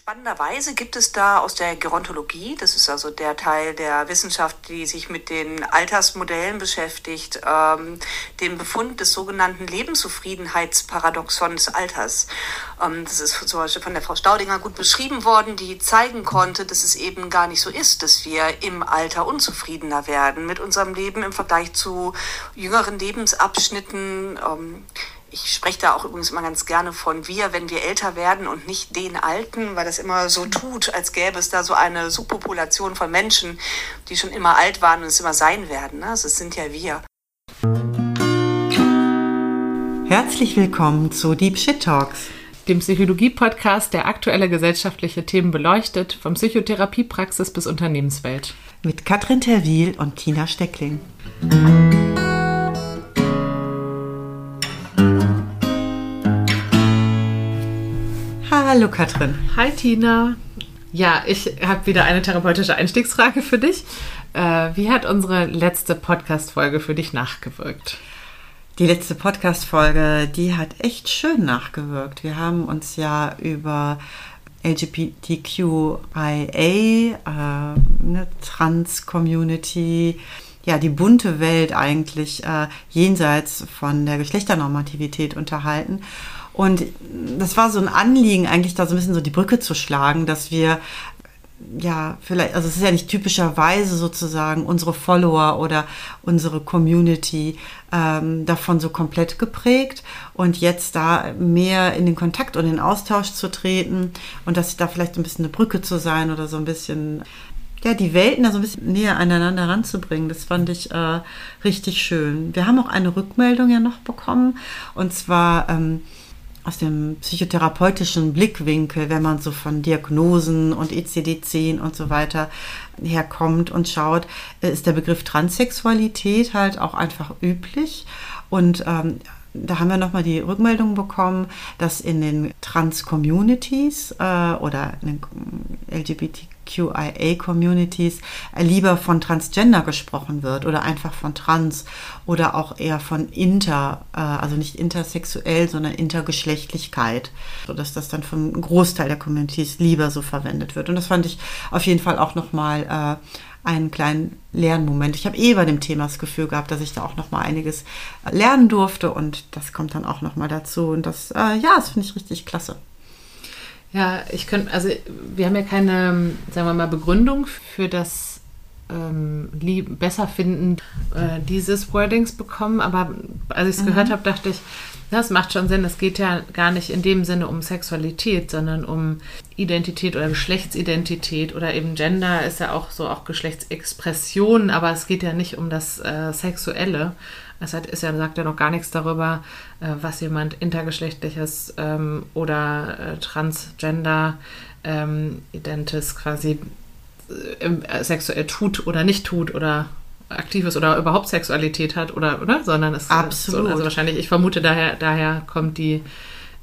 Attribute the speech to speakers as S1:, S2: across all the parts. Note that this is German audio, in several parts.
S1: Spannenderweise gibt es da aus der Gerontologie, das ist also der Teil der Wissenschaft, die sich mit den Altersmodellen beschäftigt, ähm, den Befund des sogenannten Lebenszufriedenheitsparadoxons Alters. Ähm, das ist zum Beispiel von der Frau Staudinger gut beschrieben worden, die zeigen konnte, dass es eben gar nicht so ist, dass wir im Alter unzufriedener werden mit unserem Leben im Vergleich zu jüngeren Lebensabschnitten. Ähm, ich spreche da auch übrigens immer ganz gerne von wir, wenn wir älter werden und nicht den Alten, weil das immer so tut, als gäbe es da so eine Subpopulation von Menschen, die schon immer alt waren und es immer sein werden. Ne? Also es sind ja wir.
S2: Herzlich willkommen zu Deep Shit Talks,
S3: dem Psychologie-Podcast, der aktuelle gesellschaftliche Themen beleuchtet, von Psychotherapiepraxis bis Unternehmenswelt.
S2: Mit Katrin Terwil und Tina Steckling. Hallo Katrin.
S3: Hi Tina. Ja, ich habe wieder eine therapeutische Einstiegsfrage für dich. Äh, wie hat unsere letzte Podcast-Folge für dich nachgewirkt?
S2: Die letzte Podcast-Folge, die hat echt schön nachgewirkt. Wir haben uns ja über LGBTQIA, äh, eine Trans-Community, ja, die bunte Welt eigentlich äh, jenseits von der Geschlechternormativität unterhalten. Und das war so ein Anliegen, eigentlich da so ein bisschen so die Brücke zu schlagen, dass wir ja, vielleicht, also es ist ja nicht typischerweise sozusagen unsere Follower oder unsere Community ähm, davon so komplett geprägt und jetzt da mehr in den Kontakt und in den Austausch zu treten und dass da vielleicht ein bisschen eine Brücke zu sein oder so ein bisschen, ja, die Welten da so ein bisschen näher aneinander ranzubringen, das fand ich äh, richtig schön. Wir haben auch eine Rückmeldung ja noch bekommen und zwar, ähm, aus dem psychotherapeutischen Blickwinkel, wenn man so von Diagnosen und ECD-10 und so weiter herkommt und schaut, ist der Begriff Transsexualität halt auch einfach üblich. Und ähm, da haben wir nochmal die Rückmeldung bekommen, dass in den Trans-Communities äh, oder in den LGBTQIA-Communities lieber von Transgender gesprochen wird oder einfach von Trans oder auch eher von Inter, äh, also nicht intersexuell, sondern Intergeschlechtlichkeit, sodass das dann vom Großteil der Communities lieber so verwendet wird. Und das fand ich auf jeden Fall auch nochmal äh, einen kleinen Lernmoment. Ich habe eh bei dem Thema das Gefühl gehabt, dass ich da auch noch mal einiges lernen durfte und das kommt dann auch noch mal dazu und das, äh, ja, das finde ich richtig klasse.
S3: Ja, ich könnte, also wir haben ja keine, sagen wir mal, Begründung für das ähm, lieb, besser finden äh, dieses Wordings bekommen, aber als ich es mhm. gehört habe, dachte ich, das macht schon Sinn. Es geht ja gar nicht in dem Sinne um Sexualität, sondern um Identität oder Geschlechtsidentität oder eben Gender ist ja auch so auch Geschlechtsexpression, aber es geht ja nicht um das äh, Sexuelle. Es hat, ist ja, sagt ja noch gar nichts darüber, äh, was jemand intergeschlechtliches ähm, oder äh, transgender ähm, identis quasi äh, äh, sexuell tut oder nicht tut oder aktiv ist oder überhaupt Sexualität hat oder oder sondern es
S2: absolut
S3: so, also wahrscheinlich ich vermute daher daher kommt die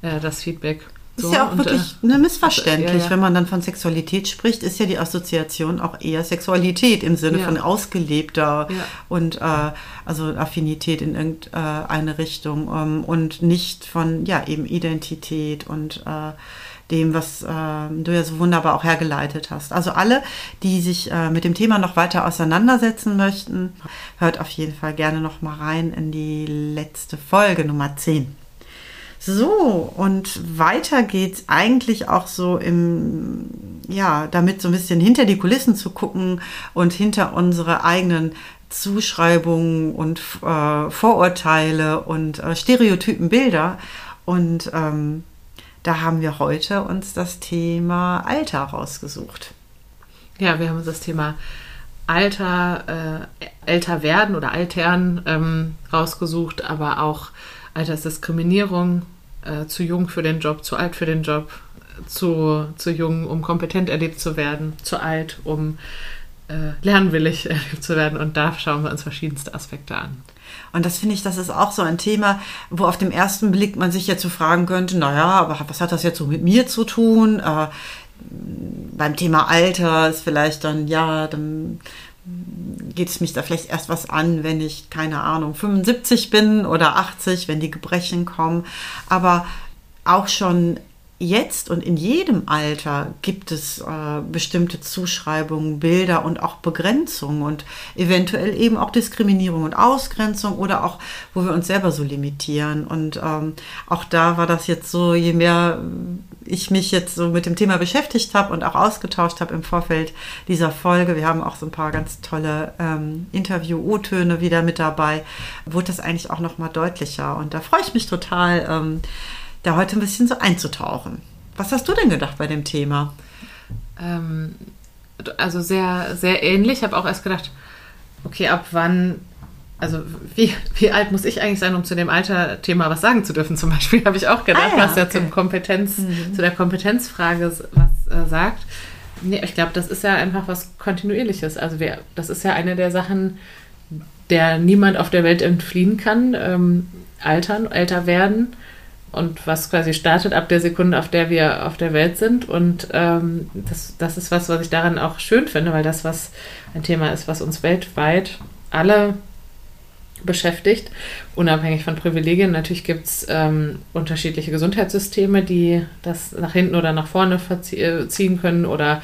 S3: äh, das Feedback
S2: so, ist ja auch und, wirklich äh, ne, missverständlich, ja, ja. wenn man dann von Sexualität spricht, ist ja die Assoziation auch eher Sexualität im Sinne ja. von ausgelebter und äh, also Affinität in irgendeine Richtung ähm, und nicht von ja eben Identität und äh, dem, was äh, du ja so wunderbar auch hergeleitet hast. Also alle, die sich äh, mit dem Thema noch weiter auseinandersetzen möchten, hört auf jeden Fall gerne noch mal rein in die letzte Folge Nummer 10. So, und weiter geht's eigentlich auch so im, ja, damit so ein bisschen hinter die Kulissen zu gucken und hinter unsere eigenen Zuschreibungen und äh, Vorurteile und äh, Stereotypen Bilder. Und ähm, da haben wir heute uns das Thema Alter rausgesucht.
S3: Ja, wir haben uns das Thema Alter, äh, älter werden oder altern ähm, rausgesucht, aber auch Altersdiskriminierung, äh, zu jung für den Job, zu alt für den Job, zu, zu jung, um kompetent erlebt zu werden, zu alt, um äh, lernwillig erlebt zu werden. Und da schauen wir uns verschiedenste Aspekte an.
S2: Und das finde ich, das ist auch so ein Thema, wo auf dem ersten Blick man sich jetzt so fragen könnte, naja, aber was hat das jetzt so mit mir zu tun? Äh, beim Thema Alter ist vielleicht dann, ja, dann geht es mich da vielleicht erst was an, wenn ich, keine Ahnung, 75 bin oder 80, wenn die Gebrechen kommen. Aber auch schon jetzt und in jedem Alter gibt es äh, bestimmte Zuschreibungen, Bilder und auch Begrenzungen und eventuell eben auch Diskriminierung und Ausgrenzung oder auch, wo wir uns selber so limitieren. Und ähm, auch da war das jetzt so, je mehr ich mich jetzt so mit dem Thema beschäftigt habe und auch ausgetauscht habe im Vorfeld dieser Folge, wir haben auch so ein paar ganz tolle ähm, Interview-O-Töne wieder mit dabei, wurde das eigentlich auch noch mal deutlicher. Und da freue ich mich total, ähm, da heute ein bisschen so einzutauchen. Was hast du denn gedacht bei dem Thema?
S3: Ähm, also sehr, sehr ähnlich. Ich habe auch erst gedacht, okay, ab wann, also wie, wie alt muss ich eigentlich sein, um zu dem Alter-Thema was sagen zu dürfen, zum Beispiel, habe ich auch gedacht, ah, ja, was ja okay. zum Kompetenz, mhm. zu der Kompetenzfrage was äh, sagt. Nee, ich glaube, das ist ja einfach was Kontinuierliches. Also wir, das ist ja eine der Sachen, der niemand auf der Welt entfliehen kann. Ähm, altern, älter werden und was quasi startet ab der Sekunde, auf der wir auf der Welt sind. Und ähm, das, das ist was, was ich daran auch schön finde, weil das was ein Thema ist, was uns weltweit alle beschäftigt, unabhängig von Privilegien. Natürlich gibt es ähm, unterschiedliche Gesundheitssysteme, die das nach hinten oder nach vorne äh, ziehen können oder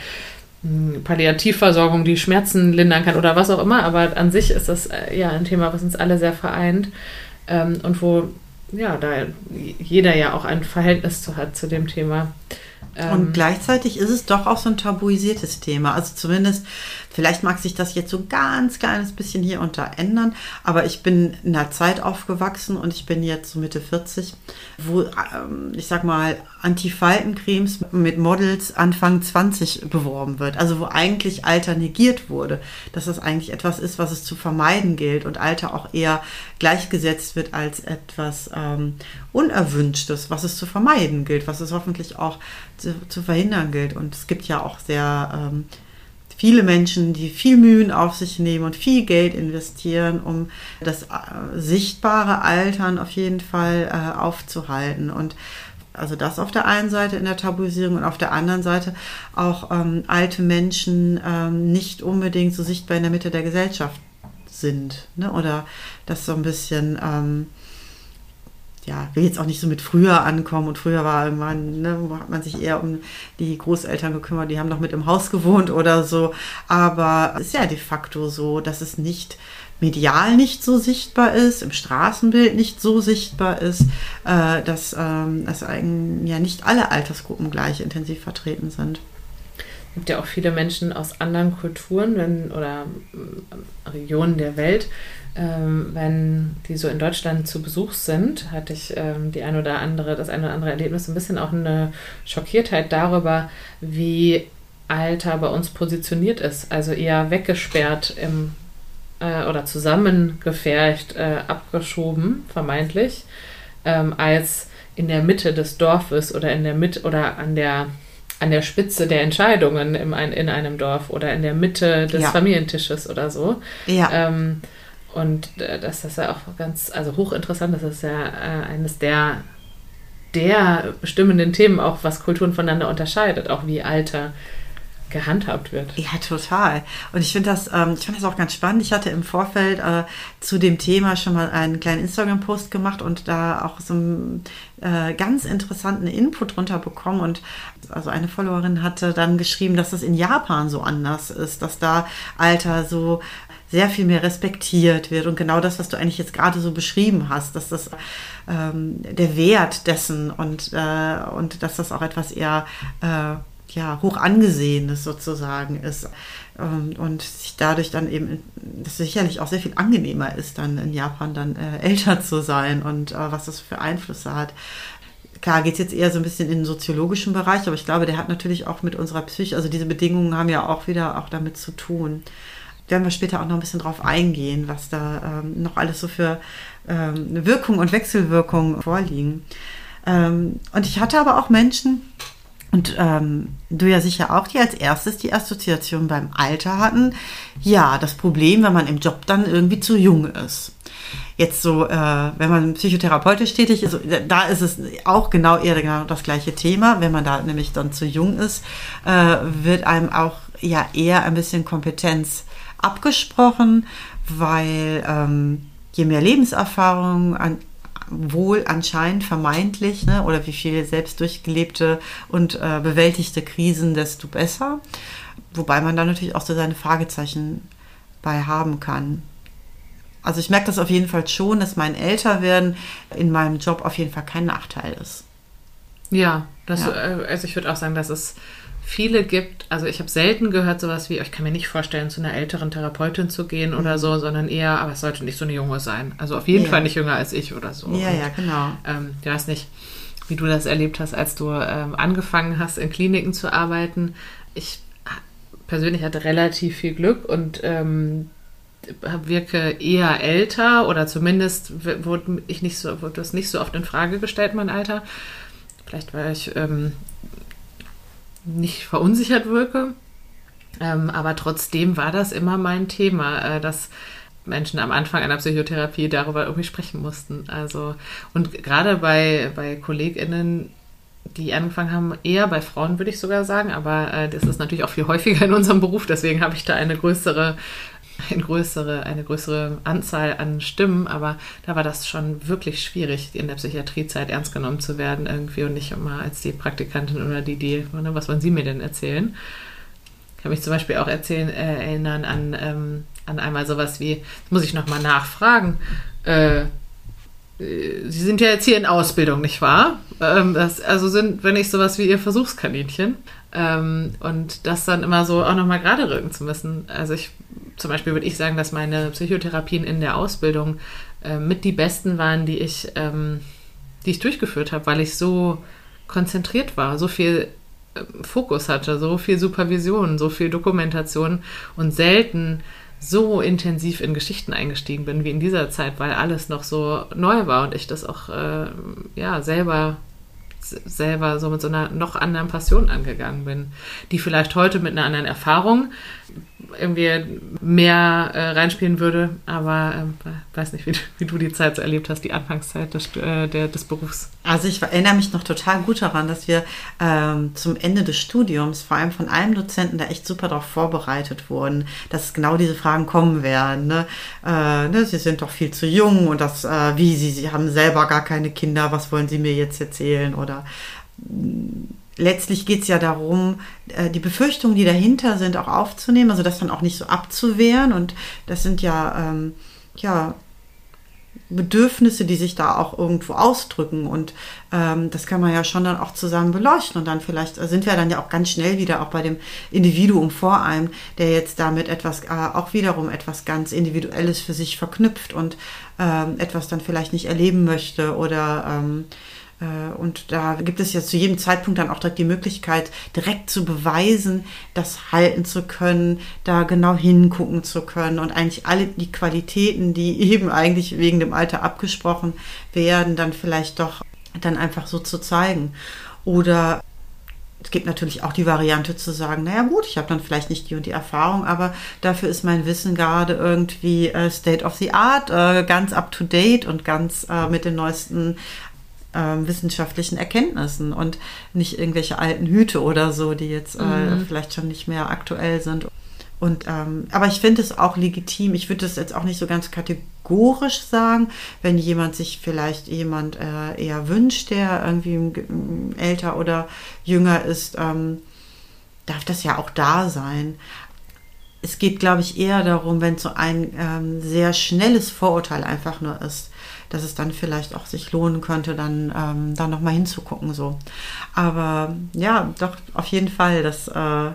S3: hm, Palliativversorgung, die Schmerzen lindern kann oder was auch immer. Aber an sich ist das äh, ja ein Thema, was uns alle sehr vereint ähm, und wo ja, da jeder ja auch ein Verhältnis zu hat zu dem Thema.
S2: Und ähm, gleichzeitig ist es doch auch so ein tabuisiertes Thema. Also zumindest Vielleicht mag sich das jetzt so ganz kleines bisschen hier unter ändern, aber ich bin in einer Zeit aufgewachsen und ich bin jetzt so Mitte 40, wo, ähm, ich sag mal, Antifaltencremes mit Models Anfang 20 beworben wird. Also wo eigentlich Alter negiert wurde, dass das eigentlich etwas ist, was es zu vermeiden gilt und Alter auch eher gleichgesetzt wird als etwas ähm, Unerwünschtes, was es zu vermeiden gilt, was es hoffentlich auch zu, zu verhindern gilt. Und es gibt ja auch sehr ähm, viele Menschen, die viel Mühen auf sich nehmen und viel Geld investieren, um das äh, sichtbare Altern auf jeden Fall äh, aufzuhalten. Und also das auf der einen Seite in der Tabuisierung und auf der anderen Seite auch ähm, alte Menschen ähm, nicht unbedingt so sichtbar in der Mitte der Gesellschaft sind. Ne? Oder das so ein bisschen ähm, ja, will jetzt auch nicht so mit früher ankommen und früher war irgendwann, ne, hat man sich eher um die Großeltern gekümmert, die haben noch mit im Haus gewohnt oder so. Aber es ist ja de facto so, dass es nicht medial nicht so sichtbar ist, im Straßenbild nicht so sichtbar ist, äh, dass, ähm, eigentlich ja nicht alle Altersgruppen gleich intensiv vertreten sind.
S3: Gibt ja auch viele Menschen aus anderen Kulturen wenn, oder äh, Regionen der Welt, ähm, wenn die so in Deutschland zu Besuch sind, hatte ich ähm, die ein oder andere, das ein oder andere Erlebnis, ein bisschen auch eine Schockiertheit darüber, wie Alter bei uns positioniert ist. Also eher weggesperrt im äh, oder zusammengefercht, äh, abgeschoben, vermeintlich, ähm, als in der Mitte des Dorfes oder in der Mitte oder an der an der Spitze der Entscheidungen im, in einem Dorf oder in der Mitte des ja. Familientisches oder so. Ja. Ähm, und äh, das ist ja auch ganz, also hochinteressant, das ist ja äh, eines der, der bestimmenden Themen, auch was Kulturen voneinander unterscheidet, auch wie Alter gehandhabt wird.
S2: Ja, total. Und ich finde das, ähm, ich das auch ganz spannend. Ich hatte im Vorfeld äh, zu dem Thema schon mal einen kleinen Instagram-Post gemacht und da auch so einen äh, ganz interessanten Input drunter bekommen. Und also eine Followerin hatte dann geschrieben, dass das in Japan so anders ist, dass da Alter so sehr viel mehr respektiert wird. Und genau das, was du eigentlich jetzt gerade so beschrieben hast, dass das ähm, der Wert dessen und, äh, und dass das auch etwas eher äh, ja, hoch angesehenes sozusagen ist. Ähm, und sich dadurch dann eben, das sicherlich auch sehr viel angenehmer ist, dann in Japan dann äh, älter zu sein und äh, was das für Einflüsse hat. Klar, geht es jetzt eher so ein bisschen in den soziologischen Bereich, aber ich glaube, der hat natürlich auch mit unserer Psyche, also diese Bedingungen haben ja auch wieder auch damit zu tun werden wir später auch noch ein bisschen drauf eingehen, was da ähm, noch alles so für ähm, Wirkung und Wechselwirkung vorliegen. Ähm, und ich hatte aber auch Menschen, und ähm, du ja sicher auch, die als erstes die Assoziation beim Alter hatten. Ja, das Problem, wenn man im Job dann irgendwie zu jung ist. Jetzt so, äh, wenn man psychotherapeutisch tätig ist, da ist es auch genau eher genau das gleiche Thema. Wenn man da nämlich dann zu jung ist, äh, wird einem auch ja eher ein bisschen Kompetenz abgesprochen, weil ähm, je mehr Lebenserfahrung an, wohl anscheinend vermeintlich ne, oder wie viel selbst durchgelebte und äh, bewältigte Krisen, desto besser. Wobei man da natürlich auch so seine Fragezeichen bei haben kann. Also ich merke das auf jeden Fall schon, dass mein Älterwerden in meinem Job auf jeden Fall kein Nachteil ist.
S3: Ja, das, ja. Äh, also ich würde auch sagen, dass es viele gibt, also ich habe selten gehört sowas wie, ich kann mir nicht vorstellen, zu einer älteren Therapeutin zu gehen mhm. oder so, sondern eher, aber es sollte nicht so eine junge sein. Also auf jeden ja. Fall nicht jünger als ich oder so.
S2: Ja, Und, ja, genau.
S3: Ähm, ich weiß nicht, wie du das erlebt hast, als du ähm, angefangen hast, in Kliniken zu arbeiten. Ich persönlich hatte relativ viel Glück und ähm, wirke eher älter oder zumindest wurde ich nicht so, wurde das nicht so oft in Frage gestellt, mein Alter. Vielleicht, weil ich ähm, nicht verunsichert wirke. Ähm, aber trotzdem war das immer mein Thema, äh, dass Menschen am Anfang einer Psychotherapie darüber irgendwie sprechen mussten. Also, und gerade bei, bei KollegInnen, die angefangen haben, eher bei Frauen würde ich sogar sagen, aber äh, das ist natürlich auch viel häufiger in unserem Beruf, deswegen habe ich da eine größere eine größere, eine größere Anzahl an Stimmen, aber da war das schon wirklich schwierig, in der Psychiatriezeit ernst genommen zu werden irgendwie und nicht immer als die Praktikantin oder die, die, ne, was wollen Sie mir denn erzählen? Ich kann mich zum Beispiel auch erzählen, äh, erinnern an, ähm, an einmal sowas wie, muss ich nochmal nachfragen, äh, Sie sind ja jetzt hier in Ausbildung, nicht wahr? Ähm, das, also sind, wenn ich sowas wie Ihr Versuchskaninchen. Ähm, und das dann immer so auch nochmal gerade rücken zu müssen. Also ich, zum Beispiel würde ich sagen, dass meine Psychotherapien in der Ausbildung äh, mit die besten waren, die ich, ähm, die ich durchgeführt habe, weil ich so konzentriert war, so viel äh, Fokus hatte, so viel Supervision, so viel Dokumentation und selten so intensiv in Geschichten eingestiegen bin wie in dieser Zeit, weil alles noch so neu war und ich das auch äh, ja selber selber so mit so einer noch anderen Passion angegangen bin, die vielleicht heute mit einer anderen Erfahrung irgendwie mehr äh, reinspielen würde. Aber äh, weiß nicht, wie, wie, du die Zeit so erlebt hast, die Anfangszeit des, äh, der, des Berufs.
S2: Also ich erinnere mich noch total gut daran, dass wir ähm, zum Ende des Studiums vor allem von einem Dozenten da echt super darauf vorbereitet wurden, dass genau diese Fragen kommen werden. Ne? Äh, ne, sie sind doch viel zu jung und das, äh, wie sie, sie haben selber gar keine Kinder, was wollen sie mir jetzt erzählen oder letztlich geht es ja darum, äh, die Befürchtungen, die dahinter sind, auch aufzunehmen, also das dann auch nicht so abzuwehren. Und das sind ja, ähm, ja Bedürfnisse, die sich da auch irgendwo ausdrücken. Und ähm, das kann man ja schon dann auch zusammen beleuchten. Und dann vielleicht sind wir dann ja auch ganz schnell wieder auch bei dem Individuum vor einem, der jetzt damit etwas, äh, auch wiederum etwas ganz Individuelles für sich verknüpft und ähm, etwas dann vielleicht nicht erleben möchte oder ähm, äh, und da gibt es ja zu jedem Zeitpunkt dann auch direkt die Möglichkeit, direkt zu beweisen, das halten zu können, da genau hingucken zu können und eigentlich alle die Qualitäten, die eben eigentlich wegen dem Alter abgesprochen werden, dann vielleicht doch dann einfach so zu zeigen. Oder es gibt natürlich auch die Variante zu sagen, naja gut, ich habe dann vielleicht nicht die und die Erfahrung, aber dafür ist mein Wissen gerade irgendwie äh, State of the Art, äh, ganz up to date und ganz äh, mit den neuesten äh, wissenschaftlichen Erkenntnissen und nicht irgendwelche alten Hüte oder so, die jetzt äh, mhm. vielleicht schon nicht mehr aktuell sind. Und ähm, aber ich finde es auch legitim. Ich würde das jetzt auch nicht so ganz kategorisch sagen, wenn jemand sich vielleicht jemand äh, eher wünscht, der irgendwie älter oder jünger ist, ähm, darf das ja auch da sein. Es geht, glaube ich, eher darum, wenn so ein ähm, sehr schnelles Vorurteil einfach nur ist dass es dann vielleicht auch sich lohnen könnte, dann ähm, da nochmal hinzugucken. So. Aber ja, doch, auf jeden Fall, das äh,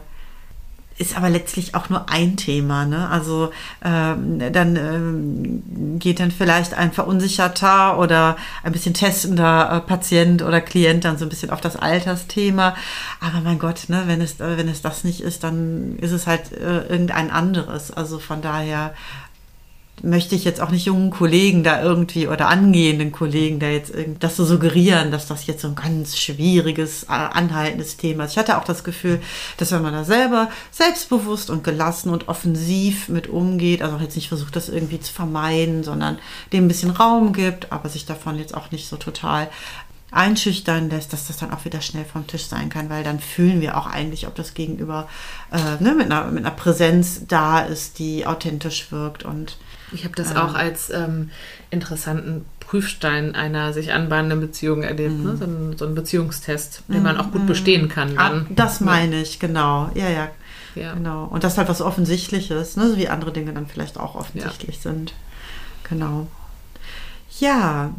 S2: ist aber letztlich auch nur ein Thema. Ne? Also ähm, dann ähm, geht dann vielleicht ein verunsicherter oder ein bisschen testender äh, Patient oder Klient dann so ein bisschen auf das Altersthema. Aber mein Gott, ne, wenn es äh, wenn es das nicht ist, dann ist es halt äh, irgendein anderes. Also von daher möchte ich jetzt auch nicht jungen Kollegen da irgendwie oder angehenden Kollegen da jetzt das so suggerieren, dass das jetzt so ein ganz schwieriges, äh, anhaltendes Thema ist. Ich hatte auch das Gefühl, dass wenn man da selber selbstbewusst und gelassen und offensiv mit umgeht, also jetzt nicht versucht, das irgendwie zu vermeiden, sondern dem ein bisschen Raum gibt, aber sich davon jetzt auch nicht so total einschüchtern lässt, dass das dann auch wieder schnell vom Tisch sein kann, weil dann fühlen wir auch eigentlich, ob das Gegenüber äh, ne, mit, einer, mit einer Präsenz da ist, die authentisch wirkt und
S3: Ich habe das ähm, auch als ähm, interessanten Prüfstein einer sich anbahnenden Beziehung erlebt. Ne? Mhm. So, ein, so ein Beziehungstest, den man auch gut mhm. bestehen kann.
S2: Ah, dann. Ah, das meine ich, genau. Ja, ja, ja. Genau. Und das ist halt was Offensichtliches, ne? so wie andere Dinge dann vielleicht auch offensichtlich ja. sind. Genau. Ja,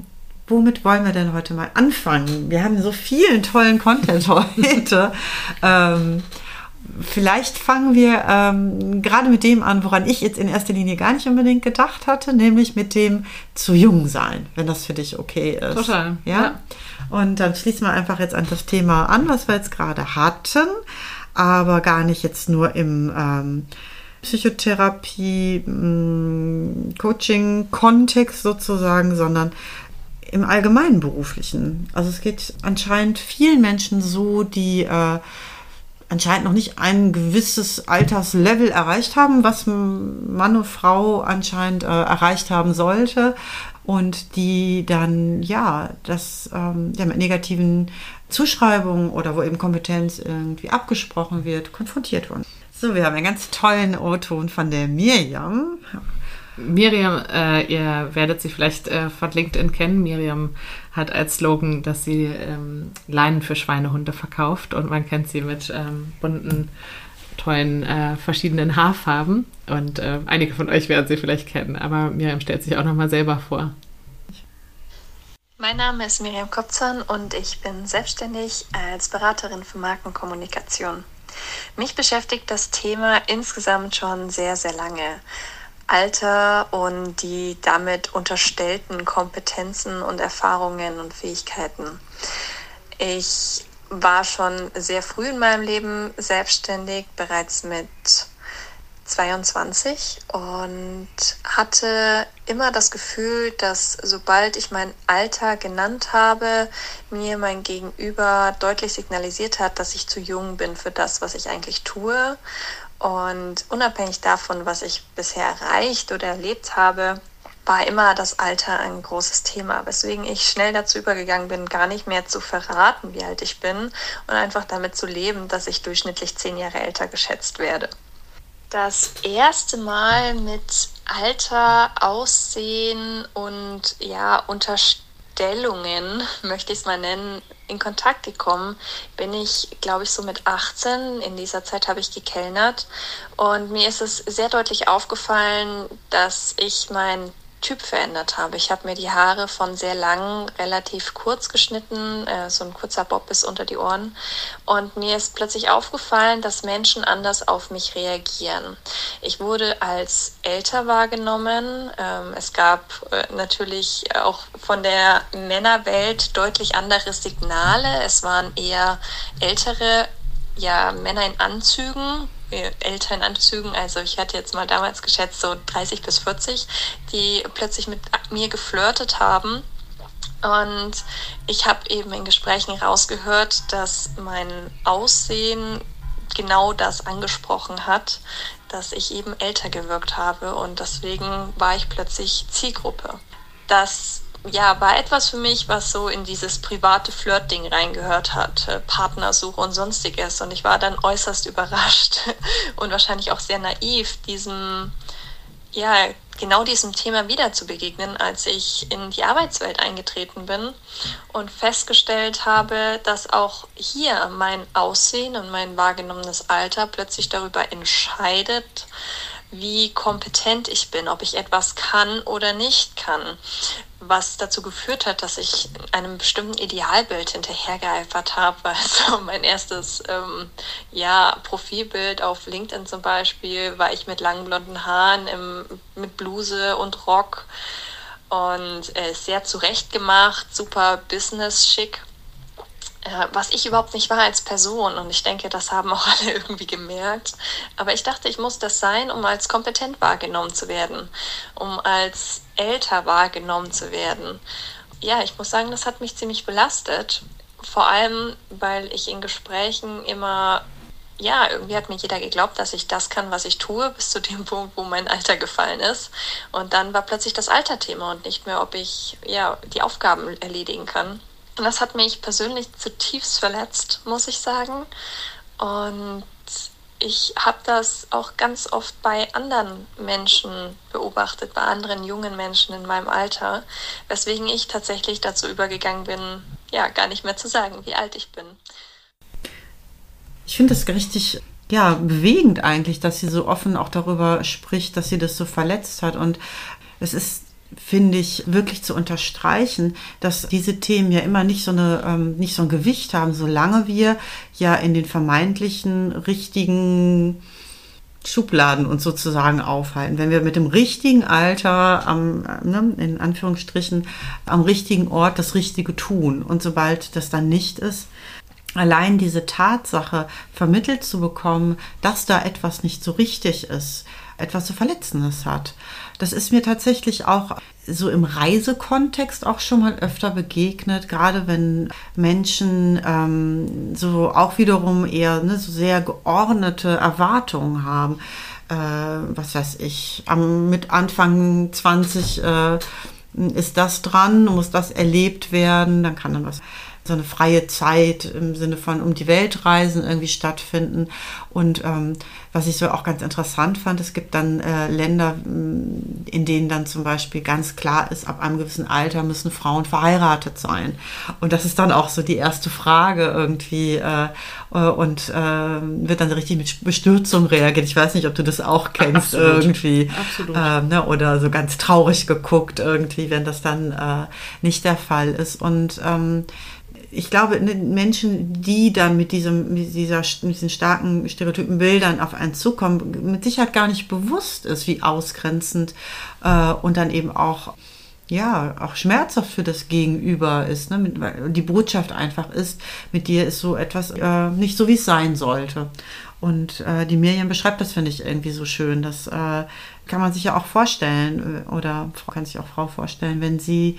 S2: womit wollen wir denn heute mal anfangen? Wir haben so vielen tollen Content heute. ähm, vielleicht fangen wir ähm, gerade mit dem an, woran ich jetzt in erster Linie gar nicht unbedingt gedacht hatte, nämlich mit dem zu jung sein, wenn das für dich okay ist.
S3: Total.
S2: Ja. ja. Und dann schließen wir einfach jetzt an das Thema an, was wir jetzt gerade hatten, aber gar nicht jetzt nur im ähm, Psychotherapie, mm, Coaching-Kontext sozusagen, sondern im allgemeinen beruflichen. Also es geht anscheinend vielen Menschen so, die äh, anscheinend noch nicht ein gewisses Alterslevel erreicht haben, was Mann und Frau anscheinend äh, erreicht haben sollte und die dann ja das ähm, ja, mit negativen Zuschreibungen oder wo eben Kompetenz irgendwie abgesprochen wird, konfrontiert wurden. So, wir haben einen ganz tollen O-Ton von der Miriam.
S3: Miriam, äh, ihr werdet sie vielleicht äh, von LinkedIn kennen. Miriam hat als Slogan, dass sie ähm, Leinen für Schweinehunde verkauft und man kennt sie mit ähm, bunten, tollen, äh, verschiedenen Haarfarben. Und äh, einige von euch werden sie vielleicht kennen, aber Miriam stellt sich auch nochmal selber vor.
S4: Mein Name ist Miriam Kopzan und ich bin selbstständig als Beraterin für Markenkommunikation. Mich beschäftigt das Thema insgesamt schon sehr, sehr lange. Alter und die damit unterstellten Kompetenzen und Erfahrungen und Fähigkeiten. Ich war schon sehr früh in meinem Leben selbstständig, bereits mit 22 und hatte immer das Gefühl, dass sobald ich mein Alter genannt habe, mir mein Gegenüber deutlich signalisiert hat, dass ich zu jung bin für das, was ich eigentlich tue und unabhängig davon, was ich bisher erreicht oder erlebt habe, war immer das Alter ein großes Thema, weswegen ich schnell dazu übergegangen bin, gar nicht mehr zu verraten, wie alt ich bin und einfach damit zu leben, dass ich durchschnittlich zehn Jahre älter geschätzt werde. Das erste Mal mit Alter, Aussehen und ja, Unterstellungen, möchte ich es mal nennen, in Kontakt gekommen bin ich, glaube ich, so mit 18. In dieser Zeit habe ich gekellnert. Und mir ist es sehr deutlich aufgefallen, dass ich mein Typ verändert habe. Ich habe mir die Haare von sehr lang relativ kurz geschnitten, äh, so ein kurzer Bob bis unter die Ohren. Und mir ist plötzlich aufgefallen, dass Menschen anders auf mich reagieren. Ich wurde als älter wahrgenommen. Ähm, es gab äh, natürlich auch von der Männerwelt deutlich andere Signale. Es waren eher ältere ja, Männer in Anzügen, älter in Anzügen, also ich hatte jetzt mal damals geschätzt so 30 bis 40, die plötzlich mit mir geflirtet haben. Und ich habe eben in Gesprächen rausgehört, dass mein Aussehen genau das angesprochen hat, dass ich eben älter gewirkt habe und deswegen war ich plötzlich Zielgruppe. Das ja, war etwas für mich, was so in dieses private Flirt-Ding reingehört hat, äh, Partnersuche und sonstiges. Und ich war dann äußerst überrascht und wahrscheinlich auch sehr naiv, diesem, ja, genau diesem Thema wieder zu begegnen, als ich in die Arbeitswelt eingetreten bin und festgestellt habe, dass auch hier mein Aussehen und mein wahrgenommenes Alter plötzlich darüber entscheidet, wie kompetent ich bin, ob ich etwas kann oder nicht kann, was dazu geführt hat, dass ich einem bestimmten Idealbild hinterhergeeifert habe. Also mein erstes ähm, ja, Profilbild auf LinkedIn zum Beispiel war ich mit langen blonden Haaren im, mit Bluse und Rock und äh, sehr zurechtgemacht, super business-schick äh, was ich überhaupt nicht war als Person. Und ich denke, das haben auch alle irgendwie gemerkt. Aber ich dachte, ich muss das sein, um als kompetent wahrgenommen zu werden, um als älter wahrgenommen zu werden. Ja, ich muss sagen, das hat mich ziemlich belastet. Vor allem, weil ich in Gesprächen immer ja, irgendwie hat mir jeder geglaubt, dass ich das kann, was ich tue, bis zu dem Punkt, wo mein Alter gefallen ist. Und dann war plötzlich das Alterthema und nicht mehr, ob ich ja die Aufgaben erledigen kann. Und das hat mich persönlich zutiefst verletzt, muss ich sagen. Und ich habe das auch ganz oft bei anderen Menschen beobachtet, bei anderen jungen Menschen in meinem Alter, weswegen ich tatsächlich dazu übergegangen bin, ja, gar nicht mehr zu sagen, wie alt ich bin.
S2: Ich finde das richtig ja, bewegend eigentlich, dass sie so offen auch darüber spricht, dass sie das so verletzt hat. Und es ist finde ich wirklich zu unterstreichen, dass diese Themen ja immer nicht so eine ähm, nicht so ein Gewicht haben, solange wir ja in den vermeintlichen richtigen Schubladen uns sozusagen aufhalten. Wenn wir mit dem richtigen Alter am, ne, in Anführungsstrichen, am richtigen Ort das Richtige tun und sobald das dann nicht ist, allein diese Tatsache vermittelt zu bekommen, dass da etwas nicht so richtig ist, etwas so Verletzendes hat. Das ist mir tatsächlich auch so im Reisekontext auch schon mal öfter begegnet, gerade wenn Menschen ähm, so auch wiederum eher ne, so sehr geordnete Erwartungen haben. Äh, was weiß ich, am, mit Anfang 20 äh, ist das dran, muss das erlebt werden, dann kann dann was so eine freie Zeit im Sinne von um die Welt reisen irgendwie stattfinden. Und ähm, was ich so auch ganz interessant fand, es gibt dann äh, Länder, mm, in denen dann zum Beispiel ganz klar ist, ab einem gewissen Alter müssen Frauen verheiratet sein. Und das ist dann auch so die erste Frage irgendwie äh, äh und äh, wird dann richtig mit Bestürzung reagiert. Ich weiß nicht, ob du das auch kennst Absolut. irgendwie. Absolut. Äh, ne, oder so ganz traurig geguckt irgendwie, wenn das dann äh, nicht der Fall ist. Und ähm, ich glaube, ne, Menschen, die dann mit, diesem, mit, dieser, mit diesen starken stereotypen Bildern auf einen zukommen, mit Sicherheit gar nicht bewusst ist, wie ausgrenzend äh, und dann eben auch ja, auch schmerzhaft für das Gegenüber ist. Ne? die Botschaft einfach ist, mit dir ist so etwas äh, nicht so, wie es sein sollte. Und äh, die Miriam beschreibt das, finde ich, irgendwie so schön. Das äh, kann man sich ja auch vorstellen äh, oder kann sich auch Frau vorstellen, wenn sie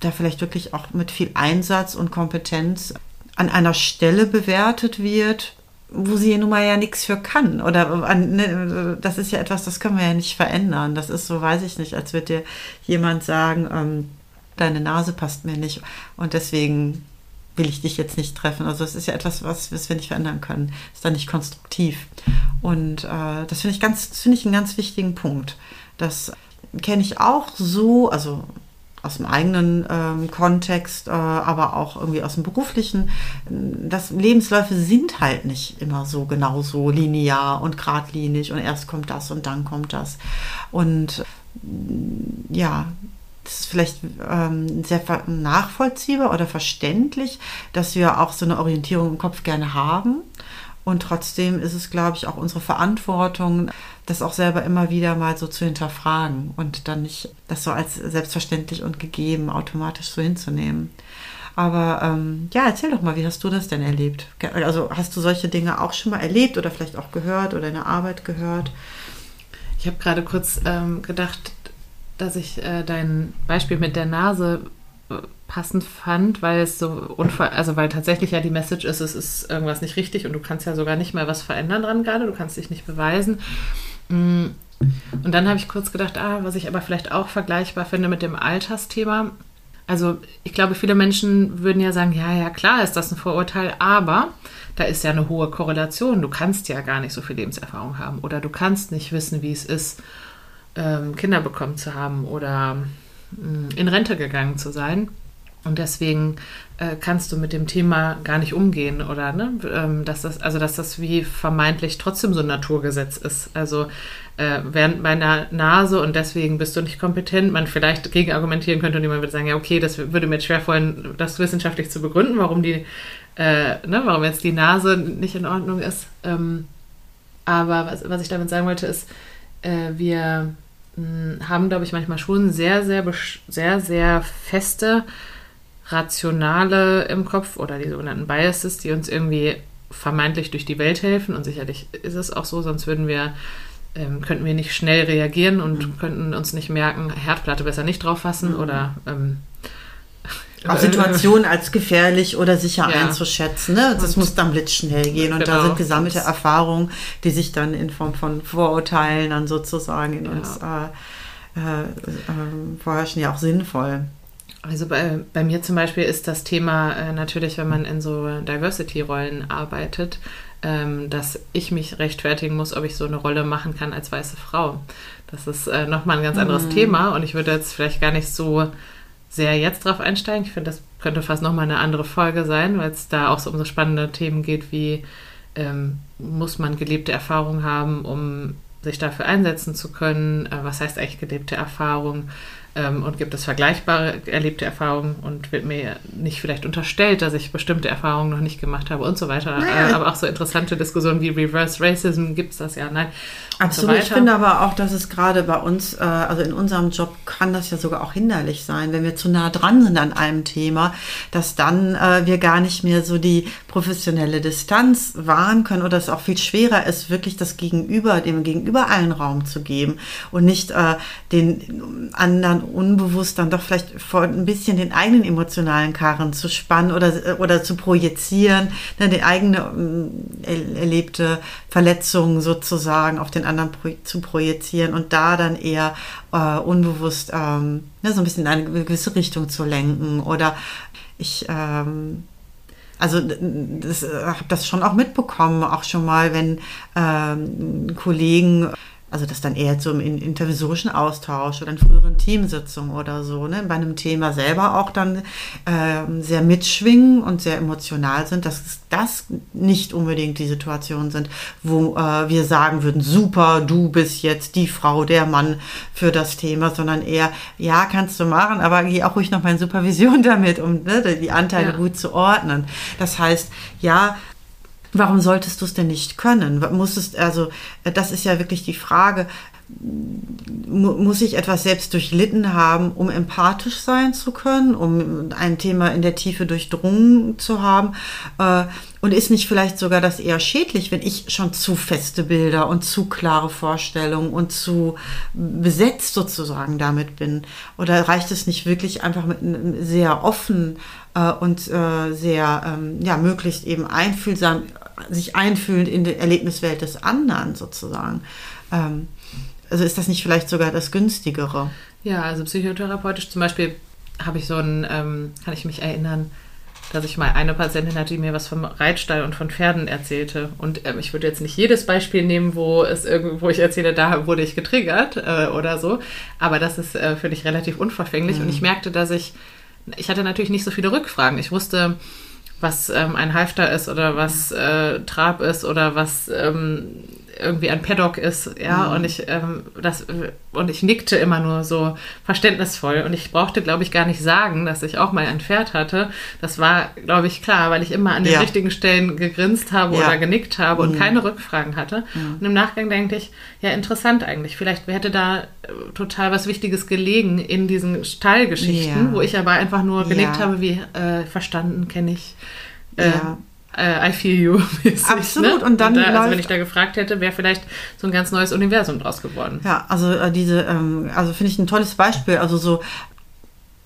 S2: da vielleicht wirklich auch mit viel Einsatz und Kompetenz an einer Stelle bewertet wird, wo sie nun mal ja nichts für kann. Oder an, ne, das ist ja etwas, das können wir ja nicht verändern. Das ist so, weiß ich nicht, als würde dir jemand sagen, ähm, deine Nase passt mir nicht und deswegen will ich dich jetzt nicht treffen. Also es ist ja etwas, was, was wir nicht verändern können. Ist dann nicht konstruktiv. Und äh, das finde ich ganz, finde ich einen ganz wichtigen Punkt. Das kenne ich auch so, also aus dem eigenen ähm, Kontext, äh, aber auch irgendwie aus dem beruflichen. Das Lebensläufe sind halt nicht immer so genau so linear und geradlinig und erst kommt das und dann kommt das. Und ja, das ist vielleicht ähm, sehr nachvollziehbar oder verständlich, dass wir auch so eine Orientierung im Kopf gerne haben. Und trotzdem ist es, glaube ich, auch unsere Verantwortung, das auch selber immer wieder mal so zu hinterfragen und dann nicht das so als selbstverständlich und gegeben automatisch so hinzunehmen. Aber ähm, ja, erzähl doch mal, wie hast du das denn erlebt? Also hast du solche Dinge auch schon mal erlebt oder vielleicht auch gehört oder in der Arbeit gehört?
S3: Ich habe gerade kurz ähm, gedacht, dass ich äh, dein Beispiel mit der Nase äh, passend fand, weil es so unfall, also weil tatsächlich ja die Message ist, es ist irgendwas nicht richtig und du kannst ja sogar nicht mal was verändern dran gerade, du kannst dich nicht beweisen. Mm. Und dann habe ich kurz gedacht, ah, was ich aber vielleicht auch vergleichbar finde mit dem Altersthema. Also ich glaube, viele Menschen würden ja sagen, ja, ja, klar ist das ein Vorurteil, aber da ist ja eine hohe Korrelation. Du kannst ja gar nicht so viel Lebenserfahrung haben oder du kannst nicht wissen, wie es ist, ähm, Kinder bekommen zu haben oder mm, in Rente gegangen zu sein. Und deswegen äh, kannst du mit dem Thema gar nicht umgehen oder ne, ähm, dass das, also dass das wie vermeintlich trotzdem so ein Naturgesetz ist. Also äh, während meiner Nase und deswegen bist du nicht kompetent, man vielleicht gegen argumentieren könnte und jemand würde sagen, ja, okay, das würde mir jetzt schwerfallen, das wissenschaftlich zu begründen, warum die, äh, ne, warum jetzt die Nase nicht in Ordnung ist. Ähm, aber was, was ich damit sagen wollte, ist, äh, wir mh, hm, haben, glaube ich, manchmal schon sehr, sehr, sehr, sehr feste Rationale im Kopf oder die sogenannten Biases, die uns irgendwie vermeintlich durch die Welt helfen. Und sicherlich ist es auch so, sonst würden wir, ähm, könnten wir nicht schnell reagieren und mhm. könnten uns nicht merken, Herdplatte besser nicht drauf fassen mhm. oder ähm,
S2: auch Situationen als gefährlich oder sicher ja. einzuschätzen. Ne? Das und, muss dann blitzschnell gehen. Und genau. da sind gesammelte Erfahrungen, die sich dann in Form von Vorurteilen dann sozusagen in ja. uns äh, äh, äh, vorherrschen, ja auch sinnvoll.
S3: Also bei, bei mir zum Beispiel ist das Thema äh, natürlich, wenn man in so Diversity-Rollen arbeitet, ähm, dass ich mich rechtfertigen muss, ob ich so eine Rolle machen kann als weiße Frau. Das ist äh, nochmal ein ganz anderes mhm. Thema und ich würde jetzt vielleicht gar nicht so sehr jetzt drauf einsteigen. Ich finde, das könnte fast nochmal eine andere Folge sein, weil es da auch so um so spannende Themen geht wie ähm, muss man gelebte Erfahrung haben, um sich dafür einsetzen zu können? Äh, was heißt eigentlich gelebte Erfahrung? Ähm, und gibt es vergleichbare erlebte Erfahrungen und wird mir nicht vielleicht unterstellt, dass ich bestimmte Erfahrungen noch nicht gemacht habe und so weiter. Naja. Äh, aber auch so interessante Diskussionen wie Reverse Racism, gibt es das ja? Nein.
S2: Absolut. So ich finde aber auch, dass es gerade bei uns, äh, also in unserem Job kann das ja sogar auch hinderlich sein, wenn wir zu nah dran sind an einem Thema, dass dann äh, wir gar nicht mehr so die professionelle Distanz wahren können oder es auch viel schwerer ist, wirklich das Gegenüber, dem Gegenüber allen Raum zu geben und nicht äh, den anderen unbewusst dann doch vielleicht vor ein bisschen den eigenen emotionalen Karren zu spannen oder, oder zu projizieren, ne, die eigene äh, erlebte Verletzung sozusagen auf den anderen pro zu projizieren und da dann eher äh, unbewusst ähm, ne, so ein bisschen in eine gewisse Richtung zu lenken oder ich ähm, also das äh, habe das schon auch mitbekommen, auch schon mal, wenn ähm, Kollegen also das dann eher zum intervisorischen Austausch oder in früheren Teamsitzungen oder so, ne, bei einem Thema selber auch dann äh, sehr mitschwingen und sehr emotional sind, dass das nicht unbedingt die Situationen sind, wo äh, wir sagen würden, super, du bist jetzt die Frau, der Mann für das Thema, sondern eher, ja, kannst du machen, aber geh auch ruhig noch mal in Supervision damit, um ne, die Anteile ja. gut zu ordnen. Das heißt, ja, Warum solltest du es denn nicht können? Musstest, also, äh, das ist ja wirklich die Frage. Muss ich etwas selbst durchlitten haben, um empathisch sein zu können, um ein Thema in der Tiefe durchdrungen zu haben? Äh, und ist nicht vielleicht sogar das eher schädlich, wenn ich schon zu feste Bilder und zu klare Vorstellungen und zu besetzt sozusagen damit bin? Oder reicht es nicht wirklich einfach mit einem sehr offen äh, und sehr, ähm, ja, möglichst eben einfühlsam sich einfühlend in die Erlebniswelt des anderen sozusagen. Ähm, also ist das nicht vielleicht sogar das günstigere?
S3: Ja, also psychotherapeutisch zum Beispiel habe ich so ein, ähm, kann ich mich erinnern, dass ich mal eine Patientin hatte, die mir was vom Reitstall und von Pferden erzählte. Und ähm, ich würde jetzt nicht jedes Beispiel nehmen, wo es irgendwo ich erzähle, da wurde ich getriggert äh, oder so. Aber das ist äh, für dich relativ unverfänglich. Mhm. Und ich merkte, dass ich, ich hatte natürlich nicht so viele Rückfragen. Ich wusste, was ähm, ein Halfter ist oder was äh, Trab ist oder was ähm, irgendwie ein Paddock ist, ja, mhm. und ich ähm, das und ich nickte immer nur so verständnisvoll und ich brauchte, glaube ich, gar nicht sagen, dass ich auch mal ein Pferd hatte. Das war, glaube ich, klar, weil ich immer an den ja. richtigen Stellen gegrinst habe ja. oder genickt habe mhm. und keine Rückfragen hatte. Mhm. Und im Nachgang denke ich, ja, interessant eigentlich. Vielleicht hätte da äh, total was Wichtiges gelegen in diesen Stallgeschichten, ja. wo ich aber einfach nur genickt habe, wie äh, verstanden, kenne ich. Äh, ja I feel you. Mäßig, Absolut. Ne? Und dann, und da, also wenn ich da gefragt hätte, wäre vielleicht so ein ganz neues Universum draus geworden.
S2: Ja, also äh, diese, ähm, also finde ich ein tolles Beispiel. Also so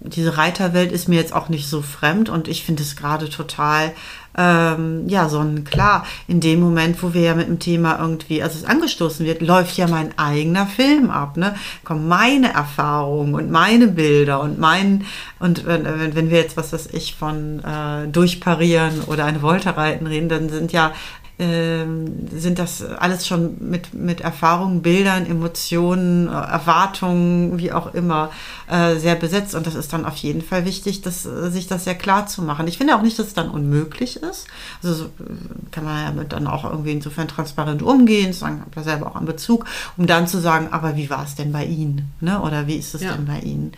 S2: diese Reiterwelt ist mir jetzt auch nicht so fremd und ich finde es gerade total ähm, ja, sonnenklar. In dem Moment, wo wir ja mit dem Thema irgendwie, also es angestoßen wird, läuft ja mein eigener Film ab, ne? Kommen meine Erfahrungen und meine Bilder und mein, und wenn, wenn wir jetzt, was weiß ich, von äh, Durchparieren oder eine Volte reiten reden, dann sind ja sind das alles schon mit, mit Erfahrungen, Bildern, Emotionen, Erwartungen, wie auch immer, äh, sehr besetzt. Und das ist dann auf jeden Fall wichtig, dass, äh, sich das sehr klar zu machen. Ich finde auch nicht, dass es dann unmöglich ist. Also so, kann man ja mit dann auch irgendwie insofern transparent umgehen, sagen, habe selber auch einen Bezug, um dann zu sagen, aber wie war es denn bei Ihnen? Ne? Oder wie ist es ja. denn bei Ihnen?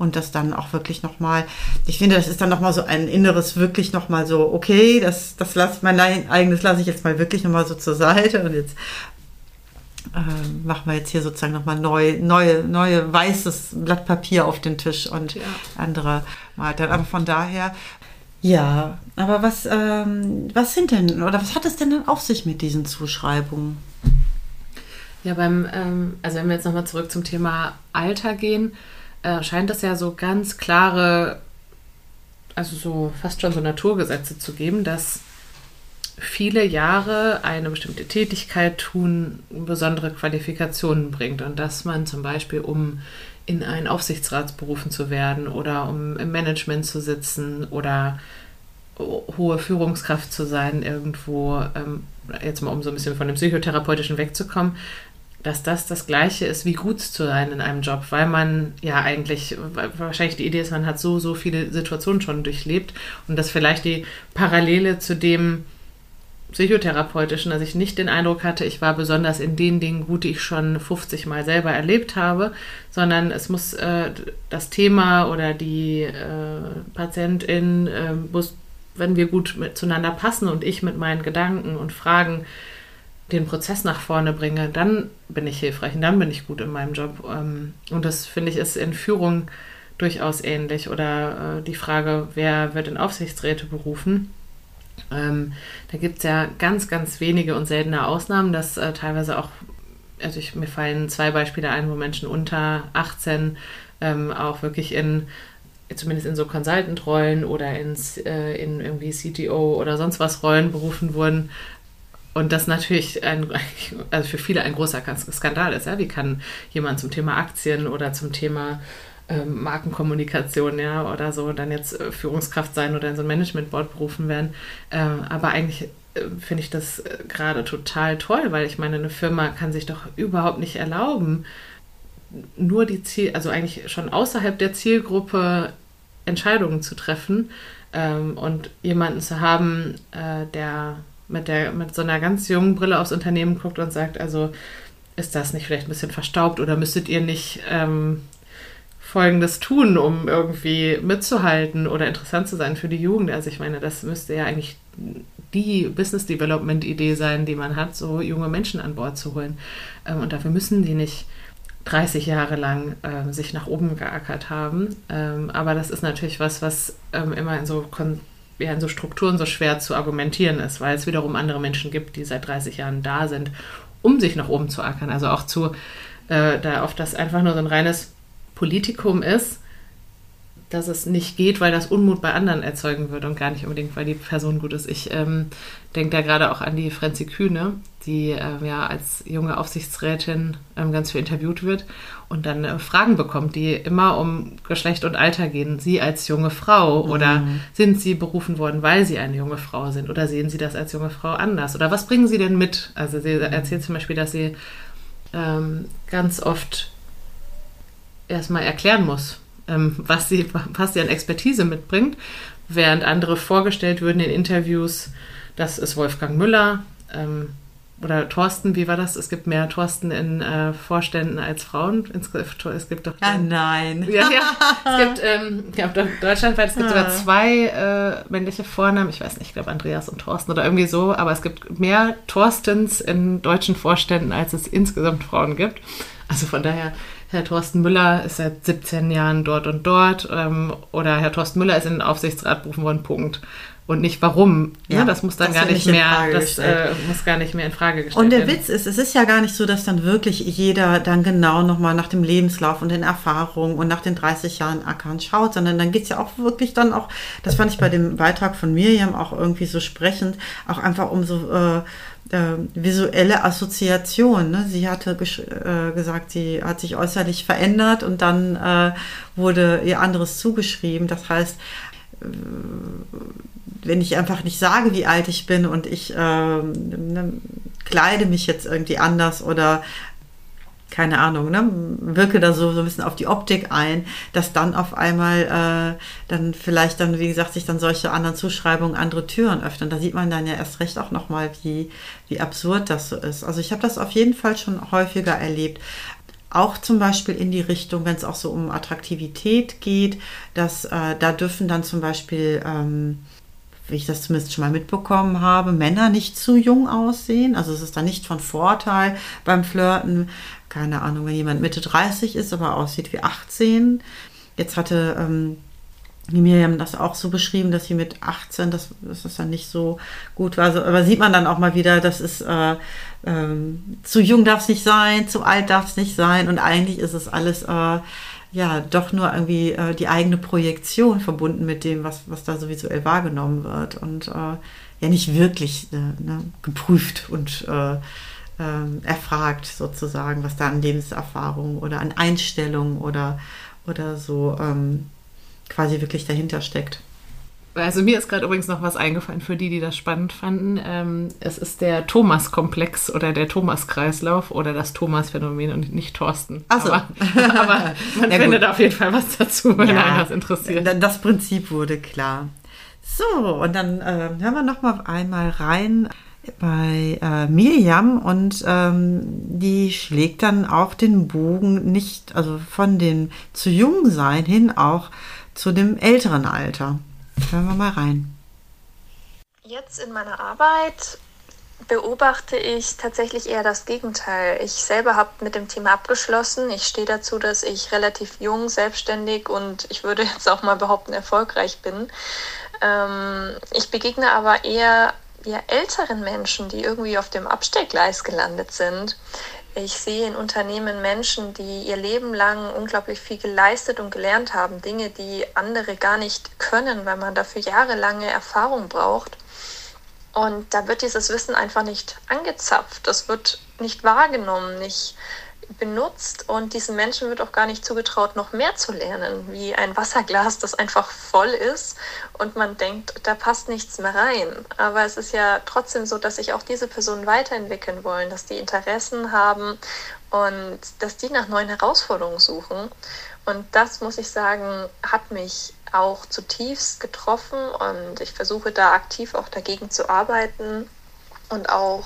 S2: Und das dann auch wirklich nochmal, ich finde, das ist dann nochmal so ein inneres, wirklich nochmal so, okay, das, das lasse mein eigenes lasse ich jetzt mal wirklich nochmal so zur Seite und jetzt äh, machen wir jetzt hier sozusagen nochmal neu, neue, neue weißes Blatt Papier auf den Tisch und ja. andere mal dann. Aber von daher, ja, aber was, ähm, was sind denn, oder was hat es denn dann auf sich mit diesen Zuschreibungen?
S3: Ja, beim, ähm, also wenn wir jetzt nochmal zurück zum Thema Alter gehen, äh, scheint es ja so ganz klare, also so fast schon so Naturgesetze zu geben, dass viele Jahre eine bestimmte Tätigkeit tun besondere Qualifikationen bringt. Und dass man zum Beispiel, um in einen Aufsichtsrat berufen zu werden oder um im Management zu sitzen oder hohe Führungskraft zu sein irgendwo, ähm, jetzt mal um so ein bisschen von dem Psychotherapeutischen wegzukommen, dass das das Gleiche ist, wie gut zu sein in einem Job, weil man ja eigentlich, wahrscheinlich die Idee ist, man hat so, so viele Situationen schon durchlebt und dass vielleicht die Parallele zu dem psychotherapeutischen, dass ich nicht den Eindruck hatte, ich war besonders in den Dingen gut, die ich schon 50 Mal selber erlebt habe, sondern es muss äh, das Thema oder die äh, Patientin äh, muss, wenn wir gut mit, zueinander passen und ich mit meinen Gedanken und Fragen den Prozess nach vorne bringe, dann bin ich hilfreich und dann bin ich gut in meinem Job. Ähm, und das finde ich ist in Führung durchaus ähnlich. Oder äh, die Frage, wer wird in Aufsichtsräte berufen? Ähm, da gibt es ja ganz, ganz wenige und seltene Ausnahmen, dass äh, teilweise auch, also ich, mir fallen zwei Beispiele ein, wo Menschen unter 18 ähm, auch wirklich in zumindest in so Consultant-Rollen oder ins, äh, in irgendwie CTO oder sonst was Rollen berufen wurden, und das natürlich ein, also für viele ein großer Skandal ist. Ja? Wie kann jemand zum Thema Aktien oder zum Thema ähm, Markenkommunikation ja, oder so dann jetzt äh, Führungskraft sein oder in so ein Managementboard berufen werden? Ähm, aber eigentlich äh, finde ich das äh, gerade total toll, weil ich meine, eine Firma kann sich doch überhaupt nicht erlauben, nur die Ziel, also eigentlich schon außerhalb der Zielgruppe Entscheidungen zu treffen ähm, und jemanden zu haben, äh, der mit, der, mit so einer ganz jungen Brille aufs Unternehmen guckt und sagt, also ist das nicht vielleicht ein bisschen verstaubt oder müsstet ihr nicht ähm, Folgendes tun, um irgendwie mitzuhalten oder interessant zu sein für die Jugend? Also ich meine, das müsste ja eigentlich die Business Development Idee sein, die man hat, so junge Menschen an Bord zu holen. Ähm, und dafür müssen die nicht 30 Jahre lang äh, sich nach oben geackert haben. Ähm, aber das ist natürlich was, was ähm, immer in so Kon ja, in so Strukturen so schwer zu argumentieren ist, weil es wiederum andere Menschen gibt, die seit 30 Jahren da sind, um sich nach oben zu ackern. Also auch zu, äh, da oft das einfach nur so ein reines Politikum ist, dass es nicht geht, weil das Unmut bei anderen erzeugen würde und gar nicht unbedingt, weil die Person gut ist. Ich ähm, denke da gerade auch an die Frenzi Kühne, die ähm, ja als junge Aufsichtsrätin ähm, ganz viel interviewt wird und dann äh, Fragen bekommt, die immer um Geschlecht und Alter gehen. Sie als junge Frau mhm. oder sind Sie berufen worden, weil Sie eine junge Frau sind oder sehen Sie das als junge Frau anders? Oder was bringen Sie denn mit? Also sie mhm. erzählt zum Beispiel, dass sie ähm, ganz oft erstmal erklären muss, ähm, was, sie, was sie an Expertise mitbringt, während andere vorgestellt würden in Interviews, das ist Wolfgang Müller ähm, oder Thorsten, wie war das? Es gibt mehr Thorsten in äh, Vorständen als Frauen. Es gibt doch.
S2: Ah, nein.
S3: Ja, ja. Es gibt, ähm, ja, deutschlandweit, es gibt sogar ah. zwei äh, männliche Vornamen. Ich weiß nicht, ich glaube Andreas und Thorsten oder irgendwie so, aber es gibt mehr Thorstens in deutschen Vorständen, als es insgesamt Frauen gibt. Also von daher Herr Thorsten Müller ist seit 17 Jahren dort und dort ähm, oder Herr Thorsten Müller ist in den Aufsichtsrat berufen worden, Punkt. Und nicht warum. Ne? Ja, ne? Das muss dann das gar nicht mehr, das äh, muss gar nicht mehr in Frage gestellt werden.
S2: Und der werden. Witz ist, es ist ja gar nicht so, dass dann wirklich jeder dann genau nochmal nach dem Lebenslauf und den Erfahrungen und nach den 30 Jahren Ackern schaut, sondern dann geht es ja auch wirklich dann auch, das fand ich bei dem Beitrag von Miriam auch irgendwie so sprechend, auch einfach um so äh, äh, visuelle Assoziation. Ne? Sie hatte äh, gesagt, sie hat sich äußerlich verändert und dann äh, wurde ihr anderes zugeschrieben. Das heißt, wenn ich einfach nicht sage, wie alt ich bin und ich ähm, ne, kleide mich jetzt irgendwie anders oder keine Ahnung, ne, wirke da so, so ein bisschen auf die Optik ein, dass dann auf einmal äh, dann vielleicht dann, wie gesagt, sich dann solche anderen Zuschreibungen, andere Türen öffnen. Da sieht man dann ja erst recht auch nochmal, wie, wie absurd das so ist. Also ich habe das auf jeden Fall schon häufiger erlebt. Auch zum Beispiel in die Richtung, wenn es auch so um Attraktivität geht, dass äh, da dürfen dann zum Beispiel ähm, wie ich das zumindest schon mal mitbekommen habe, Männer nicht zu jung aussehen. Also es ist dann nicht von Vorteil beim Flirten, keine Ahnung, wenn jemand Mitte 30 ist, aber aussieht wie 18. Jetzt hatte ähm, die Miriam das auch so beschrieben, dass sie mit 18, das, das ist dann nicht so gut war. Also, aber sieht man dann auch mal wieder, das ist äh, ähm, zu jung darf es nicht sein, zu alt darf es nicht sein und eigentlich ist es alles äh, ja doch nur irgendwie äh, die eigene Projektion verbunden mit dem, was, was da so visuell wahrgenommen wird und äh, ja nicht wirklich äh, ne, geprüft und äh, ähm, erfragt, sozusagen, was da an Lebenserfahrung oder an Einstellung oder, oder so ähm, quasi wirklich dahinter steckt.
S3: Also mir ist gerade übrigens noch was eingefallen für die, die das spannend fanden. Ähm, es ist der Thomas-Komplex oder der Thomas-Kreislauf oder das Thomas-Phänomen und nicht Thorsten.
S2: Ach so.
S3: Aber, aber man findet auf jeden Fall was dazu, wenn ja, einen das interessiert.
S2: Das Prinzip wurde klar. So, und dann äh, hören wir noch mal einmal rein bei äh, Miriam und ähm, die schlägt dann auch den Bogen nicht, also von dem zu jung sein hin auch zu dem älteren Alter. Hören wir mal rein.
S4: Jetzt in meiner Arbeit beobachte ich tatsächlich eher das Gegenteil. Ich selber habe mit dem Thema abgeschlossen. Ich stehe dazu, dass ich relativ jung, selbstständig und ich würde jetzt auch mal behaupten, erfolgreich bin. Ähm, ich begegne aber eher ja, älteren Menschen, die irgendwie auf dem Abstellgleis gelandet sind. Ich sehe in Unternehmen Menschen, die ihr Leben lang unglaublich viel geleistet und gelernt haben, Dinge, die andere gar nicht können, weil man dafür jahrelange Erfahrung braucht. Und da wird dieses Wissen einfach nicht angezapft, das wird nicht wahrgenommen, nicht benutzt und diesen Menschen wird auch gar nicht zugetraut, noch mehr zu lernen, wie ein Wasserglas, das einfach voll ist und man denkt, da passt nichts mehr rein. Aber es ist ja trotzdem so, dass sich auch diese Personen weiterentwickeln wollen, dass die Interessen haben und dass die nach neuen Herausforderungen suchen. Und das, muss ich sagen, hat mich auch zutiefst getroffen und ich versuche da aktiv auch dagegen zu arbeiten und auch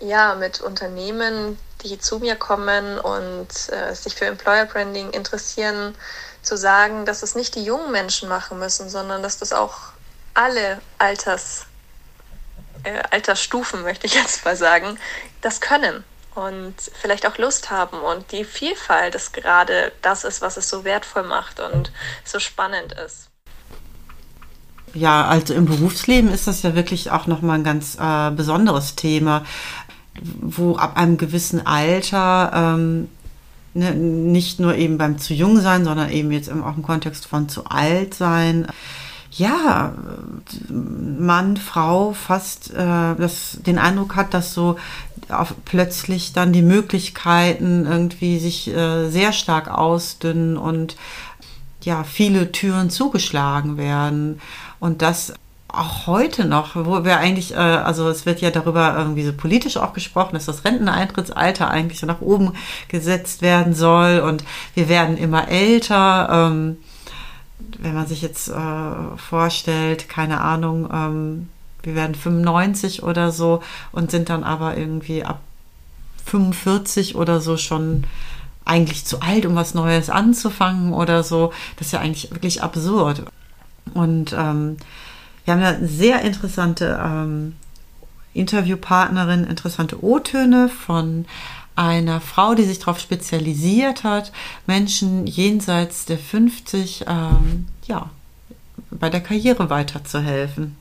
S4: ja, mit Unternehmen, die zu mir kommen und äh, sich für Employer Branding interessieren, zu sagen, dass es nicht die jungen Menschen machen müssen, sondern dass das auch alle Alters, äh, Altersstufen, möchte ich jetzt mal sagen, das können und vielleicht auch Lust haben. Und die Vielfalt ist gerade das ist, was es so wertvoll macht und so spannend ist.
S2: Ja, also im Berufsleben ist das ja wirklich auch nochmal ein ganz äh, besonderes Thema wo ab einem gewissen Alter ähm, ne, nicht nur eben beim zu jung sein, sondern eben jetzt auch im Kontext von zu alt sein, ja, Mann, Frau fast äh, das, den Eindruck hat, dass so auf, plötzlich dann die Möglichkeiten irgendwie sich äh, sehr stark ausdünnen und ja, viele Türen zugeschlagen werden. Und das auch heute noch, wo wir eigentlich, äh, also es wird ja darüber irgendwie so politisch auch gesprochen, dass das Renteneintrittsalter eigentlich so nach oben gesetzt werden soll und wir werden immer älter. Ähm, wenn man sich jetzt äh, vorstellt, keine Ahnung, ähm, wir werden 95 oder so und sind dann aber irgendwie ab 45 oder so schon eigentlich zu alt, um was Neues anzufangen oder so. Das ist ja eigentlich wirklich absurd. Und ähm, wir haben ja sehr interessante ähm, Interviewpartnerin, interessante O-Töne von einer Frau, die sich darauf spezialisiert hat, Menschen jenseits der 50 ähm, ja, bei der Karriere weiterzuhelfen.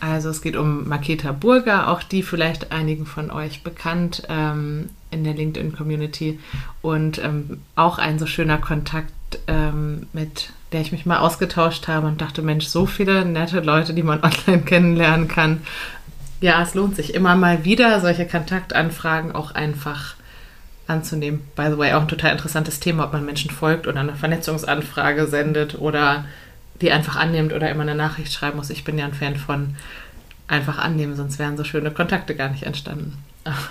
S3: Also es geht um Maketa Burger, auch die vielleicht einigen von euch bekannt ähm, in der LinkedIn-Community und ähm, auch ein so schöner Kontakt ähm, mit der ich mich mal ausgetauscht habe und dachte, Mensch, so viele nette Leute, die man online kennenlernen kann. Ja, es lohnt sich immer mal wieder, solche Kontaktanfragen auch einfach anzunehmen. By the way, auch ein total interessantes Thema, ob man Menschen folgt oder eine Vernetzungsanfrage sendet oder die einfach annimmt oder immer eine Nachricht schreiben muss. Ich bin ja ein Fan von einfach annehmen, sonst wären so schöne Kontakte gar nicht entstanden.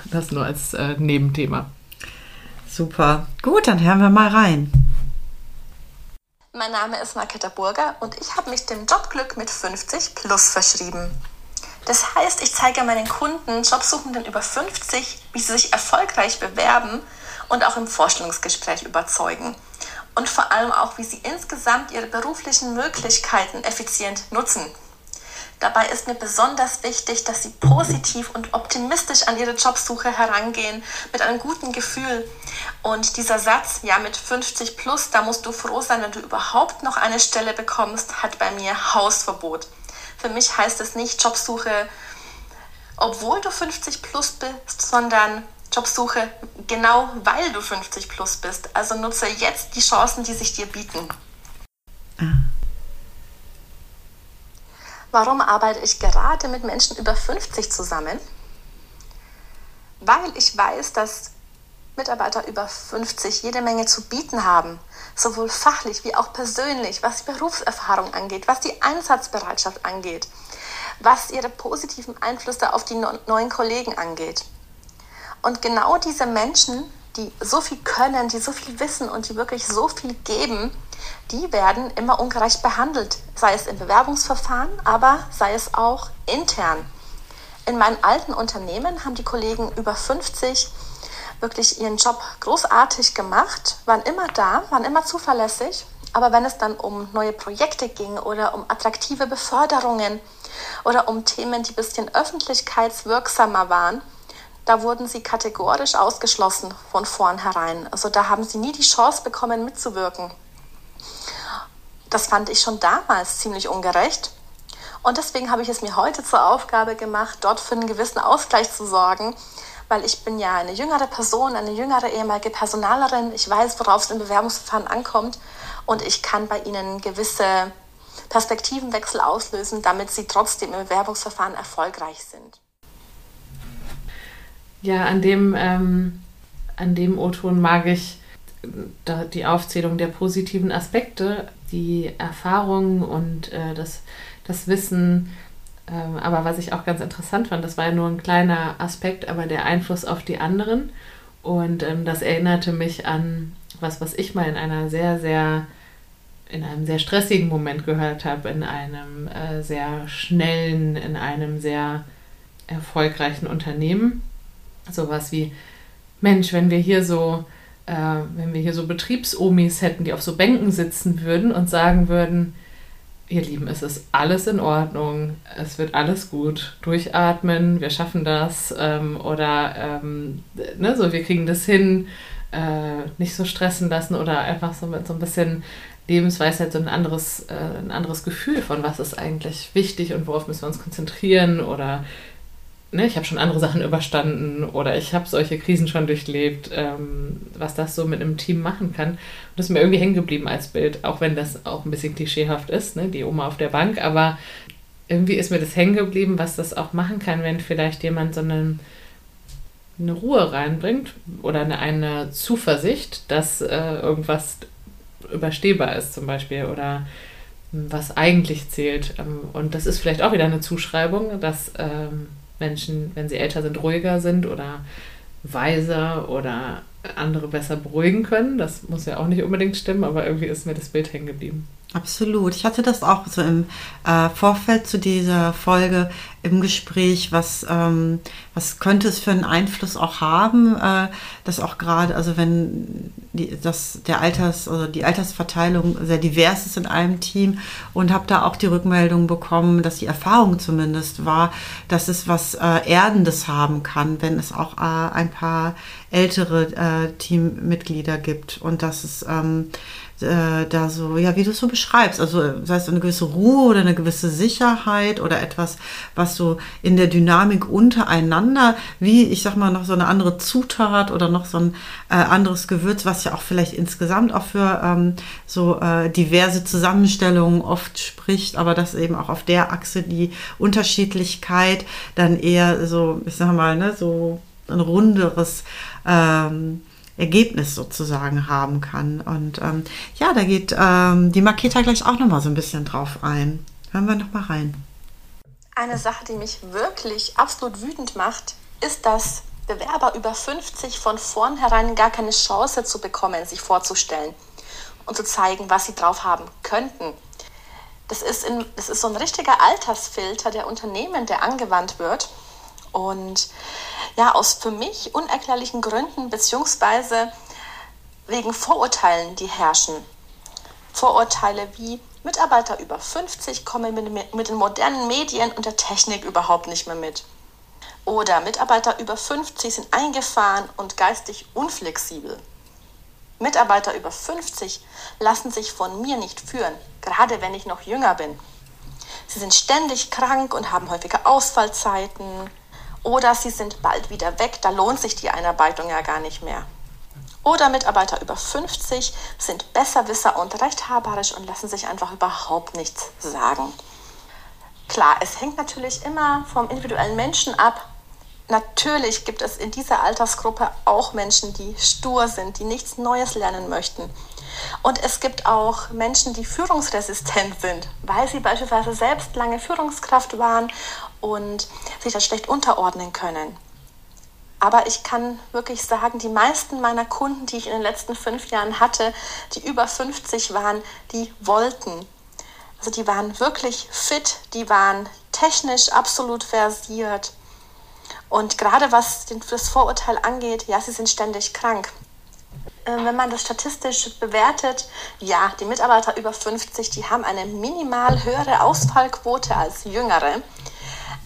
S3: Das nur als äh, Nebenthema.
S2: Super. Gut, dann hören wir mal rein.
S5: Mein Name ist Marketa Burger und ich habe mich dem Jobglück mit 50 plus verschrieben. Das heißt, ich zeige meinen Kunden, Jobsuchenden über 50, wie sie sich erfolgreich bewerben und auch im Vorstellungsgespräch überzeugen. Und vor allem auch, wie sie insgesamt ihre beruflichen Möglichkeiten effizient nutzen. Dabei ist mir besonders wichtig, dass Sie positiv und optimistisch an Ihre Jobsuche herangehen, mit einem guten Gefühl. Und dieser Satz, ja mit 50 plus, da musst du froh sein, wenn du überhaupt noch eine Stelle bekommst, hat bei mir Hausverbot. Für mich heißt es nicht Jobsuche, obwohl du 50 plus bist, sondern Jobsuche genau weil du 50 plus bist. Also nutze jetzt die Chancen, die sich dir bieten. Ah. Warum arbeite ich gerade mit Menschen über 50 zusammen? Weil ich weiß, dass Mitarbeiter über 50 jede Menge zu bieten haben, sowohl fachlich wie auch persönlich, was die Berufserfahrung angeht, was die Einsatzbereitschaft angeht, was ihre positiven Einflüsse auf die neuen Kollegen angeht. Und genau diese Menschen, die so viel können, die so viel wissen und die wirklich so viel geben, die werden immer ungerecht behandelt, sei es im Bewerbungsverfahren, aber sei es auch intern. In meinen alten Unternehmen haben die Kollegen über 50 wirklich ihren Job großartig gemacht, waren immer da, waren immer zuverlässig. Aber wenn es dann um neue Projekte ging oder um attraktive Beförderungen oder um Themen, die ein bisschen öffentlichkeitswirksamer waren, da wurden sie kategorisch ausgeschlossen von vornherein. Also da haben sie nie die Chance bekommen, mitzuwirken. Das fand ich schon damals ziemlich ungerecht. Und deswegen habe ich es mir heute zur Aufgabe gemacht, dort für einen gewissen Ausgleich zu sorgen, weil ich bin ja eine jüngere Person, eine jüngere ehemalige Personalerin. Ich weiß, worauf es im Bewerbungsverfahren ankommt und ich kann bei Ihnen gewisse Perspektivenwechsel auslösen, damit Sie trotzdem im Bewerbungsverfahren erfolgreich sind.
S3: Ja, an dem, ähm, dem O-Ton mag ich die Aufzählung der positiven Aspekte, die Erfahrungen und äh, das, das Wissen, ähm, aber was ich auch ganz interessant fand, das war ja nur ein kleiner Aspekt, aber der Einfluss auf die anderen. Und ähm, das erinnerte mich an was, was ich mal in einer sehr, sehr, in einem sehr stressigen Moment gehört habe, in einem äh, sehr schnellen, in einem sehr erfolgreichen Unternehmen. Sowas wie, Mensch, wenn wir hier so, äh, wenn wir hier so Betriebsomis hätten, die auf so Bänken sitzen würden und sagen würden, ihr Lieben, es ist alles in Ordnung, es wird alles gut, durchatmen, wir schaffen das ähm, oder ähm, ne, so, wir kriegen das hin, äh, nicht so stressen lassen oder einfach so mit so ein bisschen Lebensweisheit so ein anderes, äh, ein anderes Gefühl von, was ist eigentlich wichtig und worauf müssen wir uns konzentrieren oder ne, ich habe schon andere Sachen überstanden oder ich habe solche Krisen schon durchlebt, ähm, was das so mit einem Team machen kann. Und das ist mir irgendwie hängen geblieben als Bild, auch wenn das auch ein bisschen klischeehaft ist, ne, die Oma auf der Bank, aber irgendwie ist mir das hängen geblieben, was das auch machen kann, wenn vielleicht jemand so eine, eine Ruhe reinbringt oder eine, eine Zuversicht, dass äh, irgendwas überstehbar ist zum Beispiel oder was eigentlich zählt. Ähm, und das ist vielleicht auch wieder eine Zuschreibung, dass ähm, Menschen, wenn sie älter sind, ruhiger sind oder weiser oder andere besser beruhigen können. Das muss ja auch nicht unbedingt stimmen, aber irgendwie ist mir das Bild hängen geblieben.
S2: Absolut. Ich hatte das auch so im äh, Vorfeld zu dieser Folge im Gespräch, was, ähm, was könnte es für einen Einfluss auch haben, äh, dass auch gerade, also wenn die, das, der Alters, oder die Altersverteilung sehr divers ist in einem Team und habe da auch die Rückmeldung bekommen, dass die Erfahrung zumindest war, dass es was äh, Erdendes haben kann, wenn es auch äh, ein paar ältere äh, Teammitglieder gibt und dass es ähm, äh, da so, ja, wie du es so beschreibst, also sei es eine gewisse Ruhe oder eine gewisse Sicherheit oder etwas, was so in der Dynamik untereinander, wie ich sag mal, noch so eine andere Zutat oder noch so ein äh, anderes Gewürz, was ja auch vielleicht insgesamt auch für ähm, so äh, diverse Zusammenstellungen oft spricht, aber dass eben auch auf der Achse die Unterschiedlichkeit dann eher so, ich sag mal, ne, so ein runderes ähm, Ergebnis sozusagen haben kann. Und ähm, ja, da geht ähm, die Maketa gleich auch nochmal so ein bisschen drauf ein. Hören wir nochmal rein.
S5: Eine Sache, die mich wirklich absolut wütend macht, ist, dass Bewerber über 50 von vornherein gar keine Chance zu bekommen, sich vorzustellen und zu zeigen, was sie drauf haben könnten. Das ist, in, das ist so ein richtiger Altersfilter der Unternehmen, der angewandt wird. Und ja, aus für mich unerklärlichen Gründen beziehungsweise wegen Vorurteilen, die herrschen. Vorurteile wie Mitarbeiter über 50 kommen mit, den modernen Medien und der Technik überhaupt nicht mehr mit. Oder Mitarbeiter über 50 sind eingefahren und geistig unflexibel. Mitarbeiter über 50 lassen sich von mir nicht führen, gerade wenn ich noch jünger bin. Sie sind ständig krank und haben häufige Ausfallzeiten. Oder sie sind bald wieder weg, da lohnt sich die Einarbeitung ja gar nicht mehr. Oder Mitarbeiter über 50 sind Besserwisser und rechthaberisch und lassen sich einfach überhaupt nichts sagen. Klar, es hängt natürlich immer vom individuellen Menschen ab, Natürlich gibt es in dieser Altersgruppe auch Menschen, die stur sind, die nichts Neues lernen möchten. Und es gibt auch Menschen, die führungsresistent sind, weil sie beispielsweise selbst lange Führungskraft waren und sich das schlecht unterordnen können. Aber ich kann wirklich sagen, die meisten meiner Kunden, die ich in den letzten fünf Jahren hatte, die über 50 waren, die wollten. Also die waren wirklich fit, die waren technisch absolut versiert. Und gerade was das Vorurteil angeht, ja, sie sind ständig krank. Ähm, wenn man das statistisch bewertet, ja, die Mitarbeiter über 50, die haben eine minimal höhere Ausfallquote als jüngere.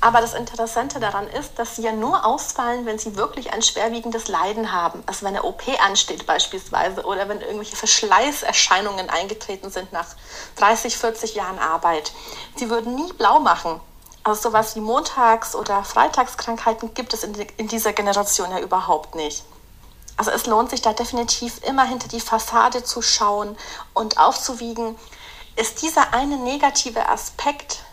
S5: Aber das Interessante daran ist, dass sie ja nur ausfallen, wenn sie wirklich ein schwerwiegendes Leiden haben. Also wenn eine OP ansteht beispielsweise oder wenn irgendwelche Verschleißerscheinungen eingetreten sind nach 30, 40 Jahren Arbeit. Sie würden nie blau machen. Also sowas wie Montags- oder Freitagskrankheiten gibt es in, in dieser Generation ja überhaupt nicht. Also es lohnt sich da definitiv immer hinter die Fassade zu schauen und aufzuwiegen, ist dieser eine negative Aspekt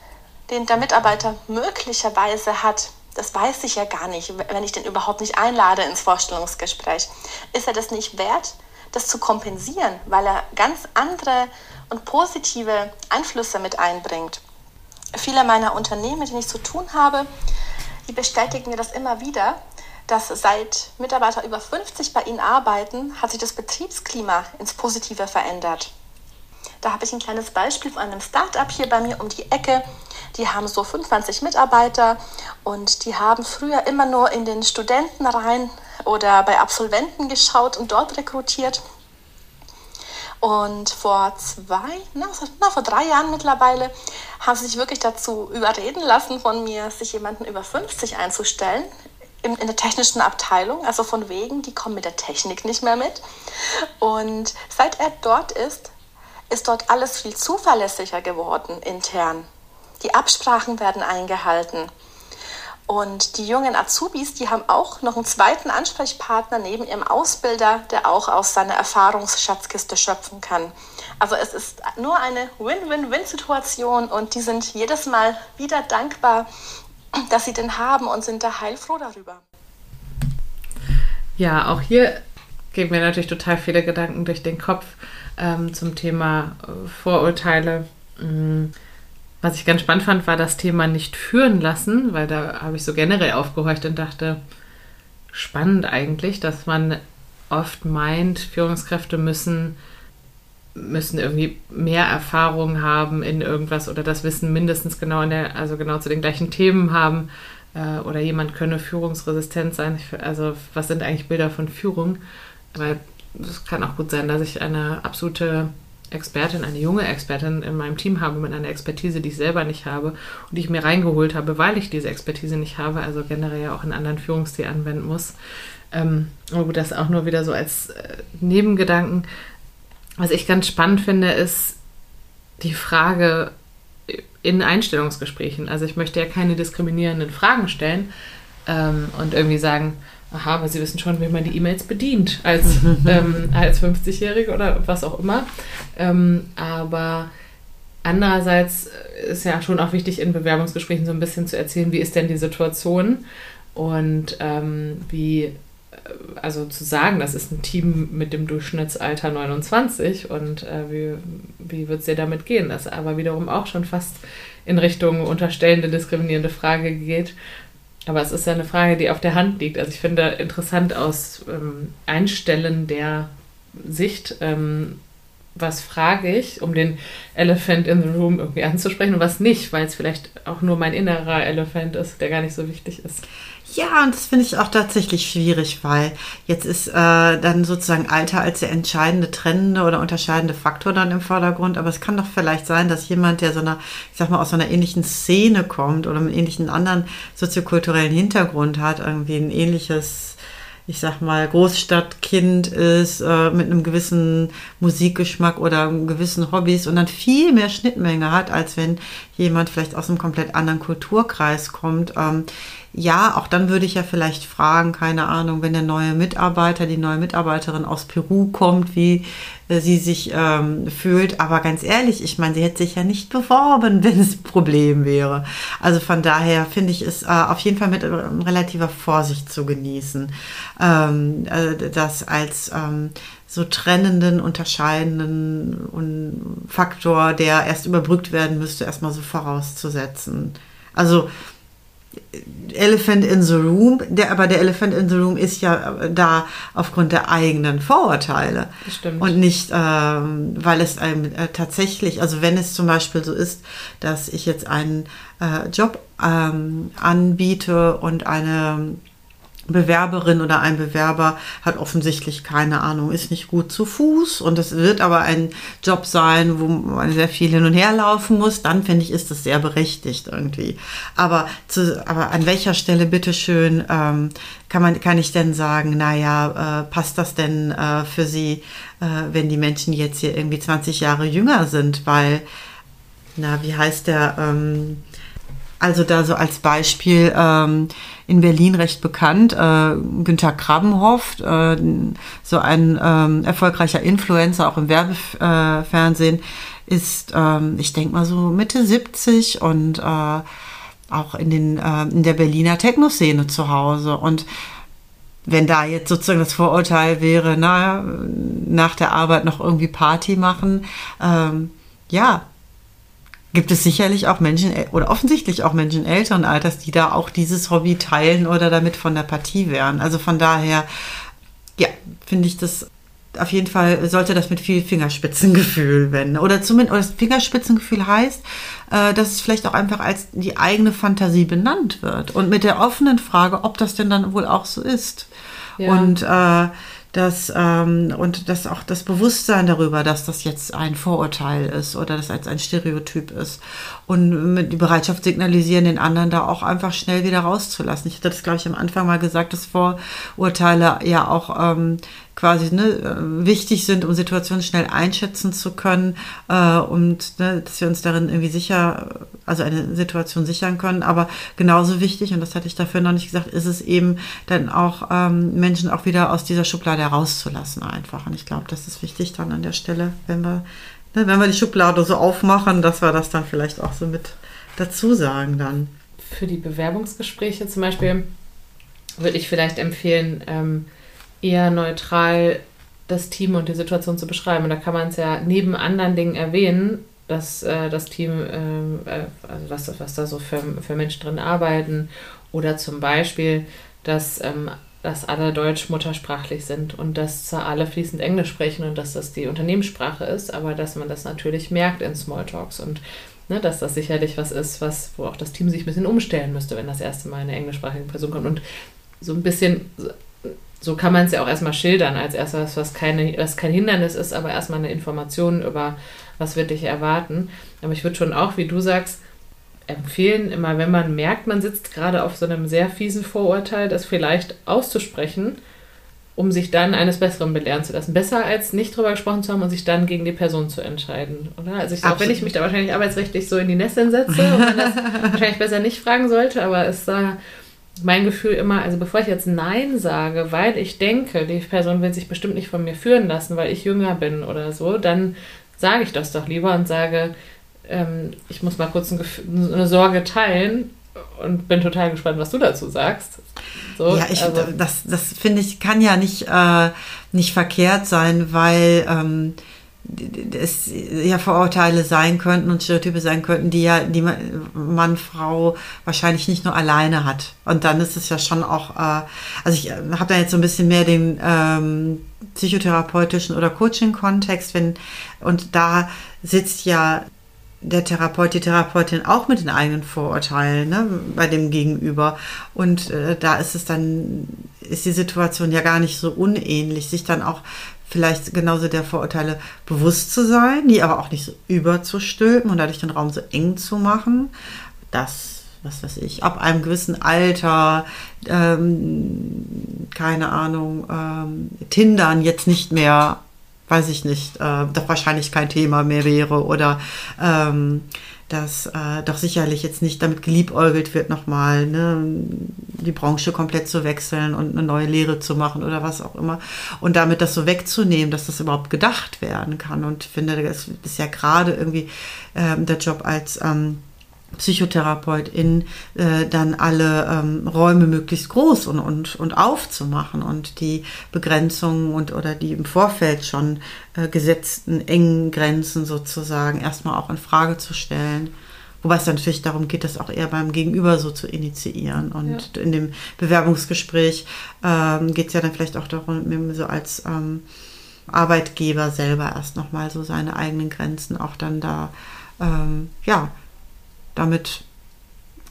S5: den der Mitarbeiter möglicherweise hat, das weiß ich ja gar nicht, wenn ich den überhaupt nicht einlade ins Vorstellungsgespräch, ist er das nicht wert, das zu kompensieren, weil er ganz andere und positive Einflüsse mit einbringt. Viele meiner Unternehmen, mit denen ich zu tun habe, die bestätigen mir das immer wieder, dass seit Mitarbeiter über 50 bei ihnen arbeiten, hat sich das Betriebsklima ins Positive verändert. Da habe ich ein kleines Beispiel von einem Start-up hier bei mir um die Ecke. Die haben so 25 Mitarbeiter und die haben früher immer nur in den Studenten rein oder bei Absolventen geschaut und dort rekrutiert. Und vor zwei, na, na, vor drei Jahren mittlerweile, haben sie sich wirklich dazu überreden lassen, von mir sich jemanden über 50 einzustellen in, in der technischen Abteilung. Also von wegen, die kommen mit der Technik nicht mehr mit. Und seit er dort ist, ist dort alles viel zuverlässiger geworden intern. Die Absprachen werden eingehalten. Und die jungen Azubis, die haben auch noch einen zweiten Ansprechpartner neben ihrem Ausbilder, der auch aus seiner Erfahrungsschatzkiste schöpfen kann. Also es ist nur eine Win-Win-Win-Situation und die sind jedes Mal wieder dankbar, dass sie den haben und sind da heilfroh darüber.
S3: Ja, auch hier gehen mir natürlich total viele Gedanken durch den Kopf ähm, zum Thema äh, Vorurteile. Mhm. Was ich ganz spannend fand, war das Thema nicht führen lassen, weil da habe ich so generell aufgehorcht und dachte, spannend eigentlich, dass man oft meint, Führungskräfte müssen, müssen irgendwie mehr Erfahrung haben in irgendwas oder das Wissen mindestens genau in der, also genau zu den gleichen Themen haben äh, oder jemand könne führungsresistent sein. Also was sind eigentlich Bilder von Führung? Weil es kann auch gut sein, dass ich eine absolute Expertin, eine junge Expertin in meinem Team habe mit einer Expertise, die ich selber nicht habe und die ich mir reingeholt habe, weil ich diese Expertise nicht habe, also generell ja auch in anderen Führungsstil anwenden muss. Ähm, aber gut, das auch nur wieder so als äh, Nebengedanken. Was ich ganz spannend finde, ist die Frage in Einstellungsgesprächen. Also ich möchte ja keine diskriminierenden Fragen stellen ähm, und irgendwie sagen, aha, aber Sie wissen schon, wie man die E-Mails bedient als, ähm, als 50-Jährige oder was auch immer. Ähm, aber andererseits ist ja schon auch wichtig, in Bewerbungsgesprächen so ein bisschen zu erzählen, wie ist denn die Situation und ähm, wie, äh, also zu sagen, das ist ein Team mit dem Durchschnittsalter 29 und äh, wie, wie wird es dir damit gehen? Das aber wiederum auch schon fast in Richtung unterstellende, diskriminierende Frage geht. Aber es ist ja eine Frage, die auf der Hand liegt. Also ich finde interessant aus ähm, Einstellen der Sicht, ähm, was frage ich, um den Elephant in the Room irgendwie anzusprechen und was nicht, weil es vielleicht auch nur mein innerer Elephant ist, der gar nicht so wichtig ist.
S2: Ja, und das finde ich auch tatsächlich schwierig, weil jetzt ist äh, dann sozusagen Alter als der entscheidende trennende oder unterscheidende Faktor dann im Vordergrund. Aber es kann doch vielleicht sein, dass jemand, der so einer, ich sag mal, aus so einer ähnlichen Szene kommt oder einen ähnlichen anderen soziokulturellen Hintergrund hat, irgendwie ein ähnliches ich sag mal, Großstadtkind ist, äh, mit einem gewissen Musikgeschmack oder gewissen Hobbys und dann viel mehr Schnittmenge hat, als wenn jemand vielleicht aus einem komplett anderen Kulturkreis kommt. Ähm, ja, auch dann würde ich ja vielleicht fragen, keine Ahnung, wenn der neue Mitarbeiter, die neue Mitarbeiterin aus Peru kommt, wie äh, sie sich ähm, fühlt. Aber ganz ehrlich, ich meine, sie hätte sich ja nicht beworben, wenn es ein Problem wäre. Also von daher finde ich es äh, auf jeden Fall mit äh, relativer Vorsicht zu genießen, ähm, äh, das als ähm, so trennenden, unterscheidenden Faktor, der erst überbrückt werden müsste, erstmal so vorauszusetzen. Also Elephant in the Room, der, aber der Elephant in the Room ist ja da aufgrund der eigenen Vorurteile.
S3: Stimmt.
S2: Und nicht, ähm, weil es einem äh, tatsächlich, also wenn es zum Beispiel so ist, dass ich jetzt einen äh, Job ähm, anbiete und eine Bewerberin oder ein Bewerber hat offensichtlich keine Ahnung, ist nicht gut zu Fuß und es wird aber ein Job sein, wo man sehr viel hin und her laufen muss, dann finde ich, ist das sehr berechtigt irgendwie. Aber, zu, aber an welcher Stelle, bitteschön, ähm, kann, man, kann ich denn sagen, naja, äh, passt das denn äh, für Sie, äh, wenn die Menschen jetzt hier irgendwie 20 Jahre jünger sind? Weil, na, wie heißt der? Ähm, also da so als Beispiel ähm, in Berlin recht bekannt, äh, Günther Krabbenhoff, äh, so ein ähm, erfolgreicher Influencer, auch im Werbefernsehen, ist, ähm, ich denke mal so Mitte 70 und äh, auch in, den, äh, in der Berliner Techno-Szene zu Hause. Und wenn da jetzt sozusagen das Vorurteil wäre, na, nach der Arbeit noch irgendwie Party machen, ähm, ja, gibt es sicherlich auch Menschen oder offensichtlich auch Menschen älteren Alters, die da auch dieses Hobby teilen oder damit von der Partie wären. Also von daher, ja, finde ich das auf jeden Fall sollte das mit viel Fingerspitzengefühl wenden. Oder zumindest, oder das Fingerspitzengefühl heißt, äh, dass es vielleicht auch einfach als die eigene Fantasie benannt wird. Und mit der offenen Frage, ob das denn dann wohl auch so ist. Ja. Und äh, dass, ähm, und dass auch das Bewusstsein darüber, dass das jetzt ein Vorurteil ist oder das als ein Stereotyp ist. Und die Bereitschaft signalisieren, den anderen da auch einfach schnell wieder rauszulassen. Ich hatte das, glaube ich, am Anfang mal gesagt, dass Vorurteile ja auch ähm, quasi ne, wichtig sind, um Situationen schnell einschätzen zu können äh, und ne, dass wir uns darin irgendwie sicher, also eine Situation sichern können. Aber genauso wichtig, und das hatte ich dafür noch nicht gesagt, ist es eben dann auch ähm, Menschen auch wieder aus dieser Schublade herauszulassen einfach. Und ich glaube, das ist wichtig dann an der Stelle, wenn wir, ne, wenn wir die Schublade so aufmachen, dass wir das dann vielleicht auch so mit dazu sagen dann.
S3: Für die Bewerbungsgespräche zum Beispiel würde ich vielleicht empfehlen, ähm, eher neutral das Team und die Situation zu beschreiben. Und da kann man es ja neben anderen Dingen erwähnen, dass äh, das Team, ähm, äh, also was, was da so für, für Menschen drin arbeiten oder zum Beispiel, dass, ähm, dass alle Deutsch muttersprachlich sind und dass zwar alle fließend Englisch sprechen und dass das die Unternehmenssprache ist, aber dass man das natürlich merkt in Smalltalks und ne, dass das sicherlich was ist, was, wo auch das Team sich ein bisschen umstellen müsste, wenn das erste Mal eine englischsprachige Person kommt und so ein bisschen so kann man es ja auch erstmal schildern, als erstes, was, keine, was kein Hindernis ist, aber erstmal eine Information über, was wird dich erwarten. Aber ich würde schon auch, wie du sagst, empfehlen, immer wenn man merkt, man sitzt gerade auf so einem sehr fiesen Vorurteil, das vielleicht auszusprechen, um sich dann eines Besseren belehren zu lassen. Besser als nicht drüber gesprochen zu haben und sich dann gegen die Person zu entscheiden, oder? Also ich, auch wenn ich mich da wahrscheinlich arbeitsrechtlich so in die Nesseln setze und man das wahrscheinlich besser nicht fragen sollte, aber es da mein Gefühl immer, also bevor ich jetzt Nein sage, weil ich denke, die Person will sich bestimmt nicht von mir führen lassen, weil ich jünger bin oder so, dann sage ich das doch lieber und sage, ähm, ich muss mal kurz ein eine Sorge teilen und bin total gespannt, was du dazu sagst.
S2: So, ja, ich, also. das, das finde ich, kann ja nicht, äh, nicht verkehrt sein, weil ähm, es ja Vorurteile sein könnten und Stereotype sein könnten, die ja die Mann, Frau wahrscheinlich nicht nur alleine hat. Und dann ist es ja schon auch, äh, also ich äh, habe da jetzt so ein bisschen mehr den ähm, psychotherapeutischen oder Coaching-Kontext, wenn und da sitzt ja der Therapeut, die Therapeutin auch mit den eigenen Vorurteilen ne, bei dem Gegenüber. Und äh, da ist es dann, ist die Situation ja gar nicht so unähnlich, sich dann auch vielleicht genauso der Vorurteile bewusst zu sein, die aber auch nicht so überzustülpen und dadurch den Raum so eng zu machen. Das, was weiß ich, ab einem gewissen Alter, ähm, keine Ahnung, ähm, Tindern jetzt nicht mehr, weiß ich nicht, äh, doch wahrscheinlich kein Thema mehr wäre oder ähm, dass äh, doch sicherlich jetzt nicht damit geliebäugelt wird, nochmal ne, die Branche komplett zu wechseln und eine neue Lehre zu machen oder was auch immer. Und damit das so wegzunehmen, dass das überhaupt gedacht werden kann. Und ich finde, das ist ja gerade irgendwie äh, der Job als ähm, Psychotherapeutin äh, dann alle ähm, Räume möglichst groß und, und, und aufzumachen und die Begrenzungen und oder die im Vorfeld schon äh, gesetzten engen Grenzen sozusagen erstmal auch in Frage zu stellen. Wobei es dann natürlich darum geht, das auch eher beim Gegenüber so zu initiieren. Und ja. in dem Bewerbungsgespräch ähm, geht es ja dann vielleicht auch darum, so als ähm, Arbeitgeber selber erst nochmal so seine eigenen Grenzen auch dann da ähm, ja, damit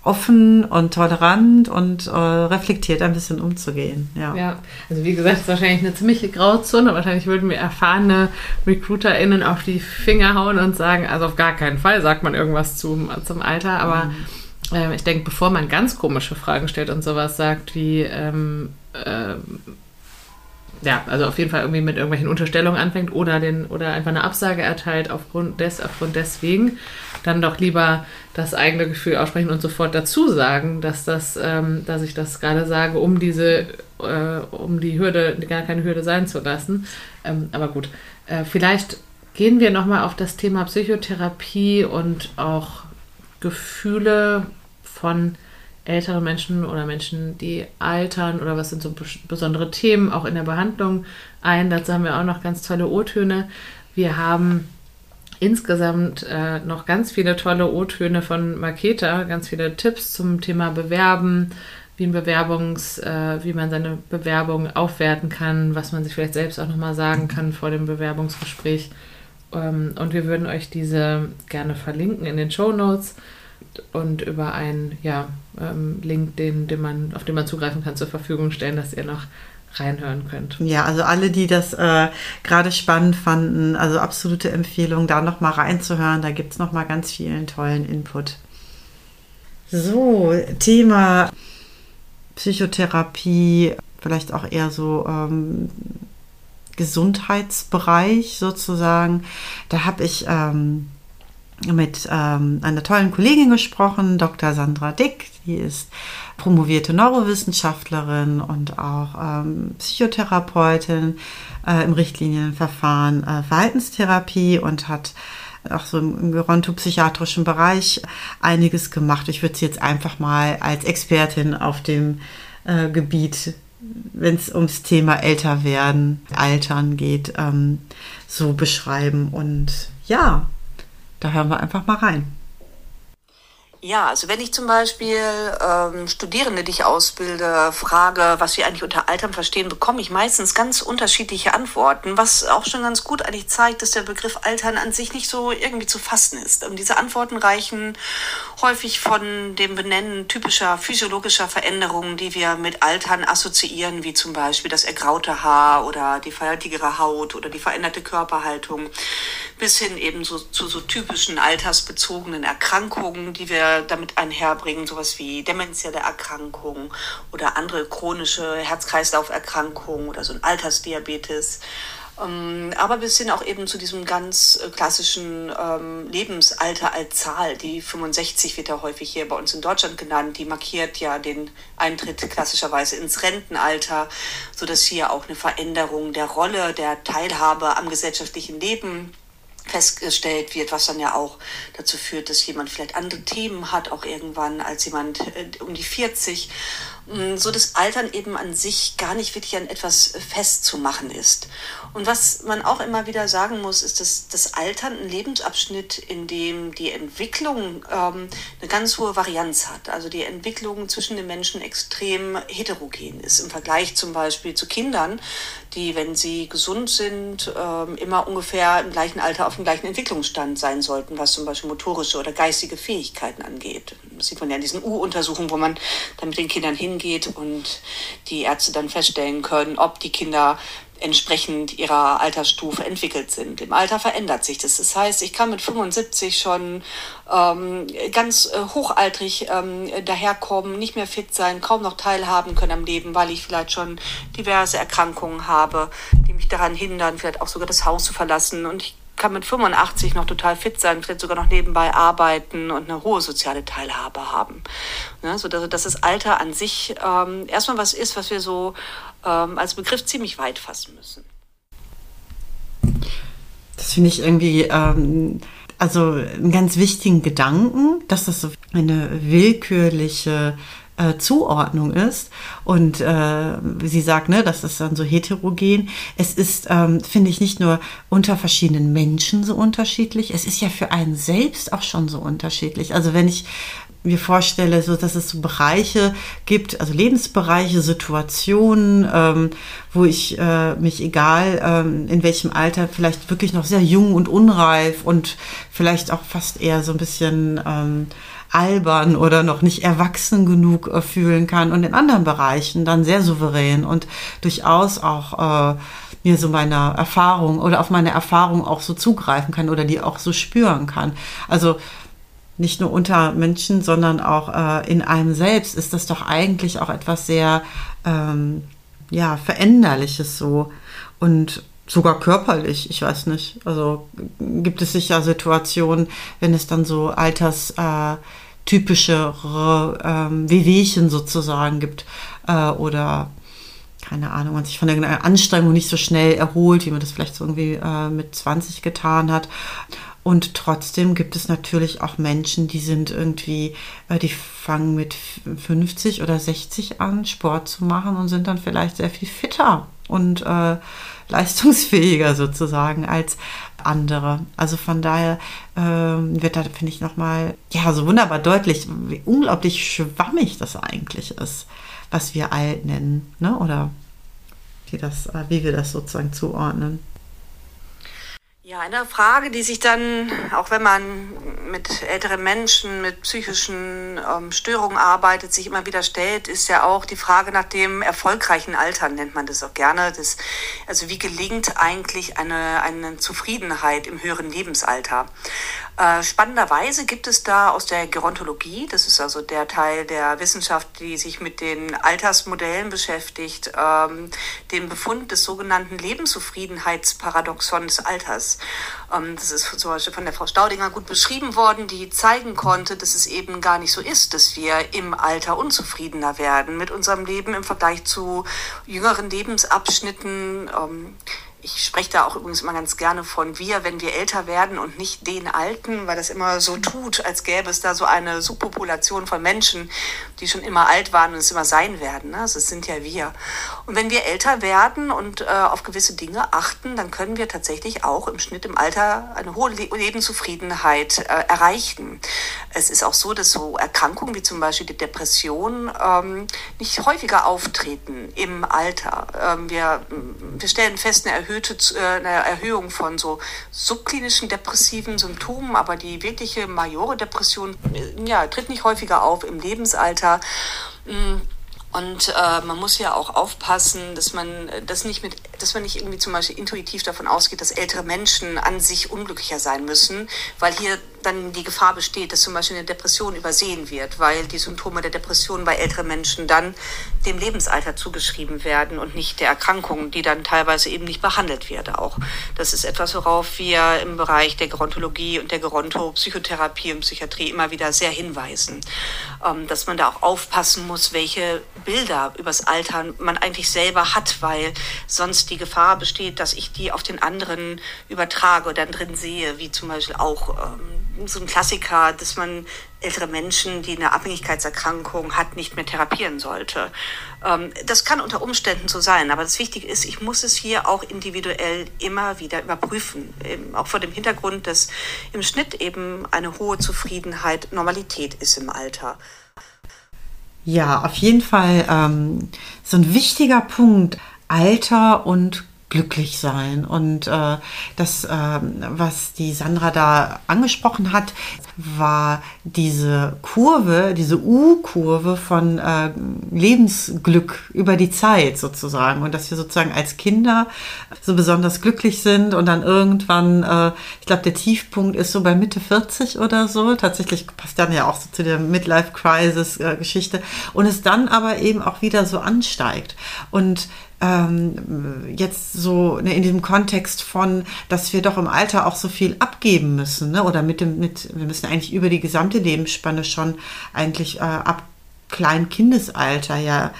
S2: offen und tolerant und äh, reflektiert ein bisschen umzugehen. Ja.
S3: ja, also wie gesagt, es ist wahrscheinlich eine ziemliche Grauzone. Wahrscheinlich würden mir erfahrene RecruiterInnen auf die Finger hauen und sagen, also auf gar keinen Fall sagt man irgendwas zum, zum Alter. Aber mhm. äh, ich denke, bevor man ganz komische Fragen stellt und sowas sagt wie, ähm, äh, ja, also auf jeden Fall irgendwie mit irgendwelchen Unterstellungen anfängt oder den oder einfach eine Absage erteilt aufgrund des, aufgrund deswegen, dann doch lieber das eigene Gefühl aussprechen und sofort dazu sagen, dass das, ähm, dass ich das gerade sage, um diese, äh, um die Hürde, gar keine Hürde sein zu lassen. Ähm, aber gut, äh, vielleicht gehen wir nochmal auf das Thema Psychotherapie und auch Gefühle von ältere Menschen oder Menschen, die altern oder was sind so besondere Themen auch in der Behandlung ein. Dazu haben wir auch noch ganz tolle O-Töne. Wir haben insgesamt äh, noch ganz viele tolle O-Töne von Maketa, ganz viele Tipps zum Thema Bewerben, wie ein Bewerbungs, äh, wie man seine Bewerbung aufwerten kann, was man sich vielleicht selbst auch nochmal sagen kann vor dem Bewerbungsgespräch. Ähm, und wir würden euch diese gerne verlinken in den Show Notes und über einen ja, ähm, Link, den, den man, auf den man zugreifen kann, zur Verfügung stellen, dass ihr noch reinhören könnt.
S2: Ja, also alle, die das äh, gerade spannend fanden, also absolute Empfehlung, da nochmal reinzuhören. Da gibt es nochmal ganz vielen tollen Input. So, Thema Psychotherapie, vielleicht auch eher so ähm, Gesundheitsbereich sozusagen. Da habe ich ähm, mit ähm, einer tollen Kollegin gesprochen, Dr. Sandra Dick. Die ist promovierte Neurowissenschaftlerin und auch ähm, Psychotherapeutin äh, im Richtlinienverfahren äh, Verhaltenstherapie und hat auch so im gerontopsychiatrischen Bereich einiges gemacht. Ich würde sie jetzt einfach mal als Expertin auf dem äh, Gebiet, wenn es ums Thema älter werden, altern geht, ähm, so beschreiben. Und ja, da hören wir einfach mal rein.
S1: Ja, also wenn ich zum Beispiel ähm, Studierende, die ich ausbilde, frage, was sie eigentlich unter Altern verstehen, bekomme ich meistens ganz unterschiedliche Antworten, was auch schon ganz gut eigentlich zeigt, dass der Begriff Altern an sich nicht so irgendwie zu fassen ist. Und diese Antworten reichen häufig von dem Benennen typischer physiologischer Veränderungen, die wir mit Altern assoziieren, wie zum Beispiel das ergraute Haar oder die faltigere Haut oder die veränderte Körperhaltung, bis hin eben so, zu so typischen altersbezogenen Erkrankungen, die wir damit einherbringen, sowas wie demenzielle Erkrankungen oder andere chronische Herz-Kreislauf-Erkrankungen oder so ein Altersdiabetes. Ähm, aber bis hin auch eben zu diesem ganz äh, klassischen ähm, Lebensalter als Zahl. Die 65 wird ja häufig hier bei uns in Deutschland genannt. Die markiert ja den Eintritt klassischerweise ins Rentenalter, sodass hier auch eine Veränderung der Rolle, der Teilhabe am gesellschaftlichen Leben festgestellt wird, was dann ja auch dazu führt, dass jemand vielleicht andere Themen hat, auch irgendwann als jemand äh, um die 40, mm, so das Altern eben an sich gar nicht wirklich an etwas festzumachen ist. Und was man auch immer wieder sagen muss, ist, dass das Altern ein Lebensabschnitt, in dem die Entwicklung ähm, eine ganz hohe Varianz hat. Also die Entwicklung zwischen den Menschen extrem heterogen ist. Im Vergleich zum Beispiel zu Kindern, die, wenn sie gesund sind, ähm, immer ungefähr im gleichen Alter auf dem gleichen Entwicklungsstand sein sollten, was zum Beispiel motorische oder geistige Fähigkeiten angeht. Das sieht man ja in diesen U-Untersuchungen, wo man dann mit den Kindern hingeht und die Ärzte dann feststellen können, ob die Kinder entsprechend ihrer Altersstufe entwickelt sind. Im Alter verändert sich das. Das heißt, ich kann mit 75 schon ähm, ganz äh, hochaltrig ähm, daherkommen, nicht mehr fit sein, kaum noch teilhaben können am Leben, weil ich vielleicht schon diverse Erkrankungen habe, die mich daran hindern, vielleicht auch sogar das Haus zu verlassen. Und ich kann mit 85 noch total fit sein, vielleicht sogar noch nebenbei arbeiten und eine hohe soziale Teilhabe haben. Ne? So, dass, dass das Alter an sich ähm, erstmal was ist, was wir so ähm, als Begriff ziemlich weit fassen müssen.
S2: Das finde ich irgendwie ähm, also einen ganz wichtigen Gedanken, dass das so eine willkürliche äh, Zuordnung ist. Und äh, sie sagt, ne, das ist dann so heterogen. Es ist, ähm, finde ich, nicht nur unter verschiedenen Menschen so unterschiedlich, es ist ja für einen selbst auch schon so unterschiedlich. Also wenn ich mir vorstelle, so dass es so Bereiche gibt, also Lebensbereiche, Situationen, ähm, wo ich äh, mich egal ähm, in welchem Alter vielleicht wirklich noch sehr jung und unreif und vielleicht auch fast eher so ein bisschen ähm, albern oder noch nicht erwachsen genug äh, fühlen kann und in anderen Bereichen dann sehr souverän und durchaus auch äh, mir so meiner Erfahrung oder auf meine Erfahrung auch so zugreifen kann oder die auch so spüren kann. Also nicht nur unter Menschen, sondern auch äh, in einem selbst ist das doch eigentlich auch etwas sehr ähm, ja veränderliches so und sogar körperlich, ich weiß nicht. Also gibt es sicher Situationen, wenn es dann so alterstypischere ähm, Wehwehchen sozusagen gibt äh, oder keine Ahnung, man sich von der Anstrengung nicht so schnell erholt, wie man das vielleicht so irgendwie äh, mit 20 getan hat. Und trotzdem gibt es natürlich auch Menschen, die sind irgendwie, äh, die fangen mit 50 oder 60 an, Sport zu machen und sind dann vielleicht sehr viel fitter und äh, leistungsfähiger sozusagen als andere. Also von daher äh, wird da, finde ich, nochmal, ja, so wunderbar deutlich, wie unglaublich schwammig das eigentlich ist, was wir alt nennen, ne? Oder wie, das, äh, wie wir das sozusagen zuordnen.
S1: Ja, eine Frage, die sich dann, auch wenn man mit älteren Menschen mit psychischen ähm, Störungen arbeitet, sich immer wieder stellt, ist ja auch die Frage nach dem erfolgreichen Altern, nennt man das auch gerne. Das, also wie gelingt eigentlich eine, eine Zufriedenheit im höheren Lebensalter? Äh, spannenderweise gibt es da aus der Gerontologie, das ist also der Teil der Wissenschaft, die sich mit den Altersmodellen beschäftigt, ähm, den Befund des sogenannten Lebenszufriedenheitsparadoxon des Alters. Ähm, das ist zum Beispiel von der Frau Staudinger gut beschrieben worden, die zeigen konnte, dass es eben gar nicht so ist, dass wir im Alter unzufriedener werden mit unserem Leben im Vergleich zu jüngeren Lebensabschnitten. Ähm, ich spreche da auch übrigens immer ganz gerne von wir, wenn wir älter werden und nicht den Alten, weil das immer so tut, als gäbe es da so eine Subpopulation von Menschen, die schon immer alt waren und es immer sein werden. Ne? Also es sind ja wir. Und wenn wir älter werden und äh, auf gewisse Dinge achten, dann können wir tatsächlich auch im Schnitt im Alter eine hohe Le Lebenszufriedenheit äh, erreichen. Es ist auch so, dass so Erkrankungen wie zum Beispiel die Depression ähm, nicht häufiger auftreten im Alter. Ähm, wir, wir stellen fest, eine erhöhte äh, eine Erhöhung von so subklinischen depressiven Symptomen, aber die wirkliche majore Depression äh, ja, tritt nicht häufiger auf im Lebensalter. Mm. Und äh, man muss ja auch aufpassen, dass man äh, das nicht mit, dass man nicht irgendwie zum Beispiel intuitiv davon ausgeht, dass ältere Menschen an sich unglücklicher sein müssen, weil hier dann die Gefahr besteht, dass zum Beispiel eine Depression übersehen wird, weil die Symptome der Depression bei älteren Menschen dann dem Lebensalter zugeschrieben werden und nicht der Erkrankung, die dann teilweise eben nicht behandelt wird auch. Das ist etwas, worauf wir im Bereich der Gerontologie und der Gerontopsychotherapie und Psychiatrie immer wieder sehr hinweisen, ähm, dass man da auch aufpassen muss, welche Bilder übers Alter man eigentlich selber hat, weil sonst die Gefahr besteht, dass ich die auf den anderen übertrage oder drin sehe, wie zum Beispiel auch ähm, so ein Klassiker, dass man ältere Menschen, die eine Abhängigkeitserkrankung hat, nicht mehr therapieren sollte. Ähm, das kann unter Umständen so sein, aber das Wichtige ist, ich muss es hier auch individuell immer wieder überprüfen, auch vor dem Hintergrund, dass im Schnitt eben eine hohe Zufriedenheit Normalität ist im Alter.
S2: Ja, auf jeden Fall ähm, so ein wichtiger Punkt. Alter und glücklich sein. Und äh, das, äh, was die Sandra da angesprochen hat, war diese Kurve, diese U-Kurve von äh, Lebensglück über die Zeit sozusagen. Und dass wir sozusagen als Kinder so besonders glücklich sind und dann irgendwann, äh, ich glaube, der Tiefpunkt ist so bei Mitte 40 oder so. Tatsächlich passt dann ja auch so zu der Midlife-Crisis-Geschichte. Und es dann aber eben auch wieder so ansteigt. Und ähm, jetzt so ne, in diesem Kontext von, dass wir doch im Alter auch so viel abgeben müssen, ne? oder mit dem, mit, wir müssen eigentlich über die gesamte Lebensspanne schon eigentlich äh, ab Kleinkindesalter ja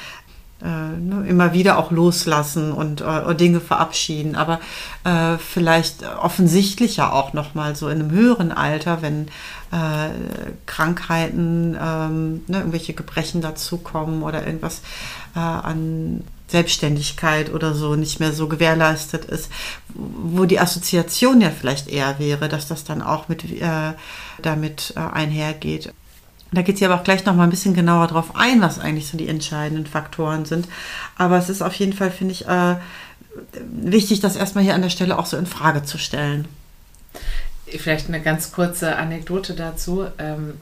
S2: äh, ne, immer wieder auch loslassen und äh, Dinge verabschieden, aber äh, vielleicht offensichtlicher auch noch mal so in einem höheren Alter, wenn äh, Krankheiten, ähm, ne, irgendwelche Gebrechen dazukommen oder irgendwas äh, an Selbstständigkeit oder so nicht mehr so gewährleistet ist, wo die Assoziation ja vielleicht eher wäre, dass das dann auch mit, äh, damit äh, einhergeht. Da geht sie aber auch gleich noch mal ein bisschen genauer drauf ein, was eigentlich so die entscheidenden Faktoren sind. Aber es ist auf jeden Fall, finde ich, äh, wichtig, das erstmal hier an der Stelle auch so in Frage zu stellen.
S3: Vielleicht eine ganz kurze Anekdote dazu. Ähm,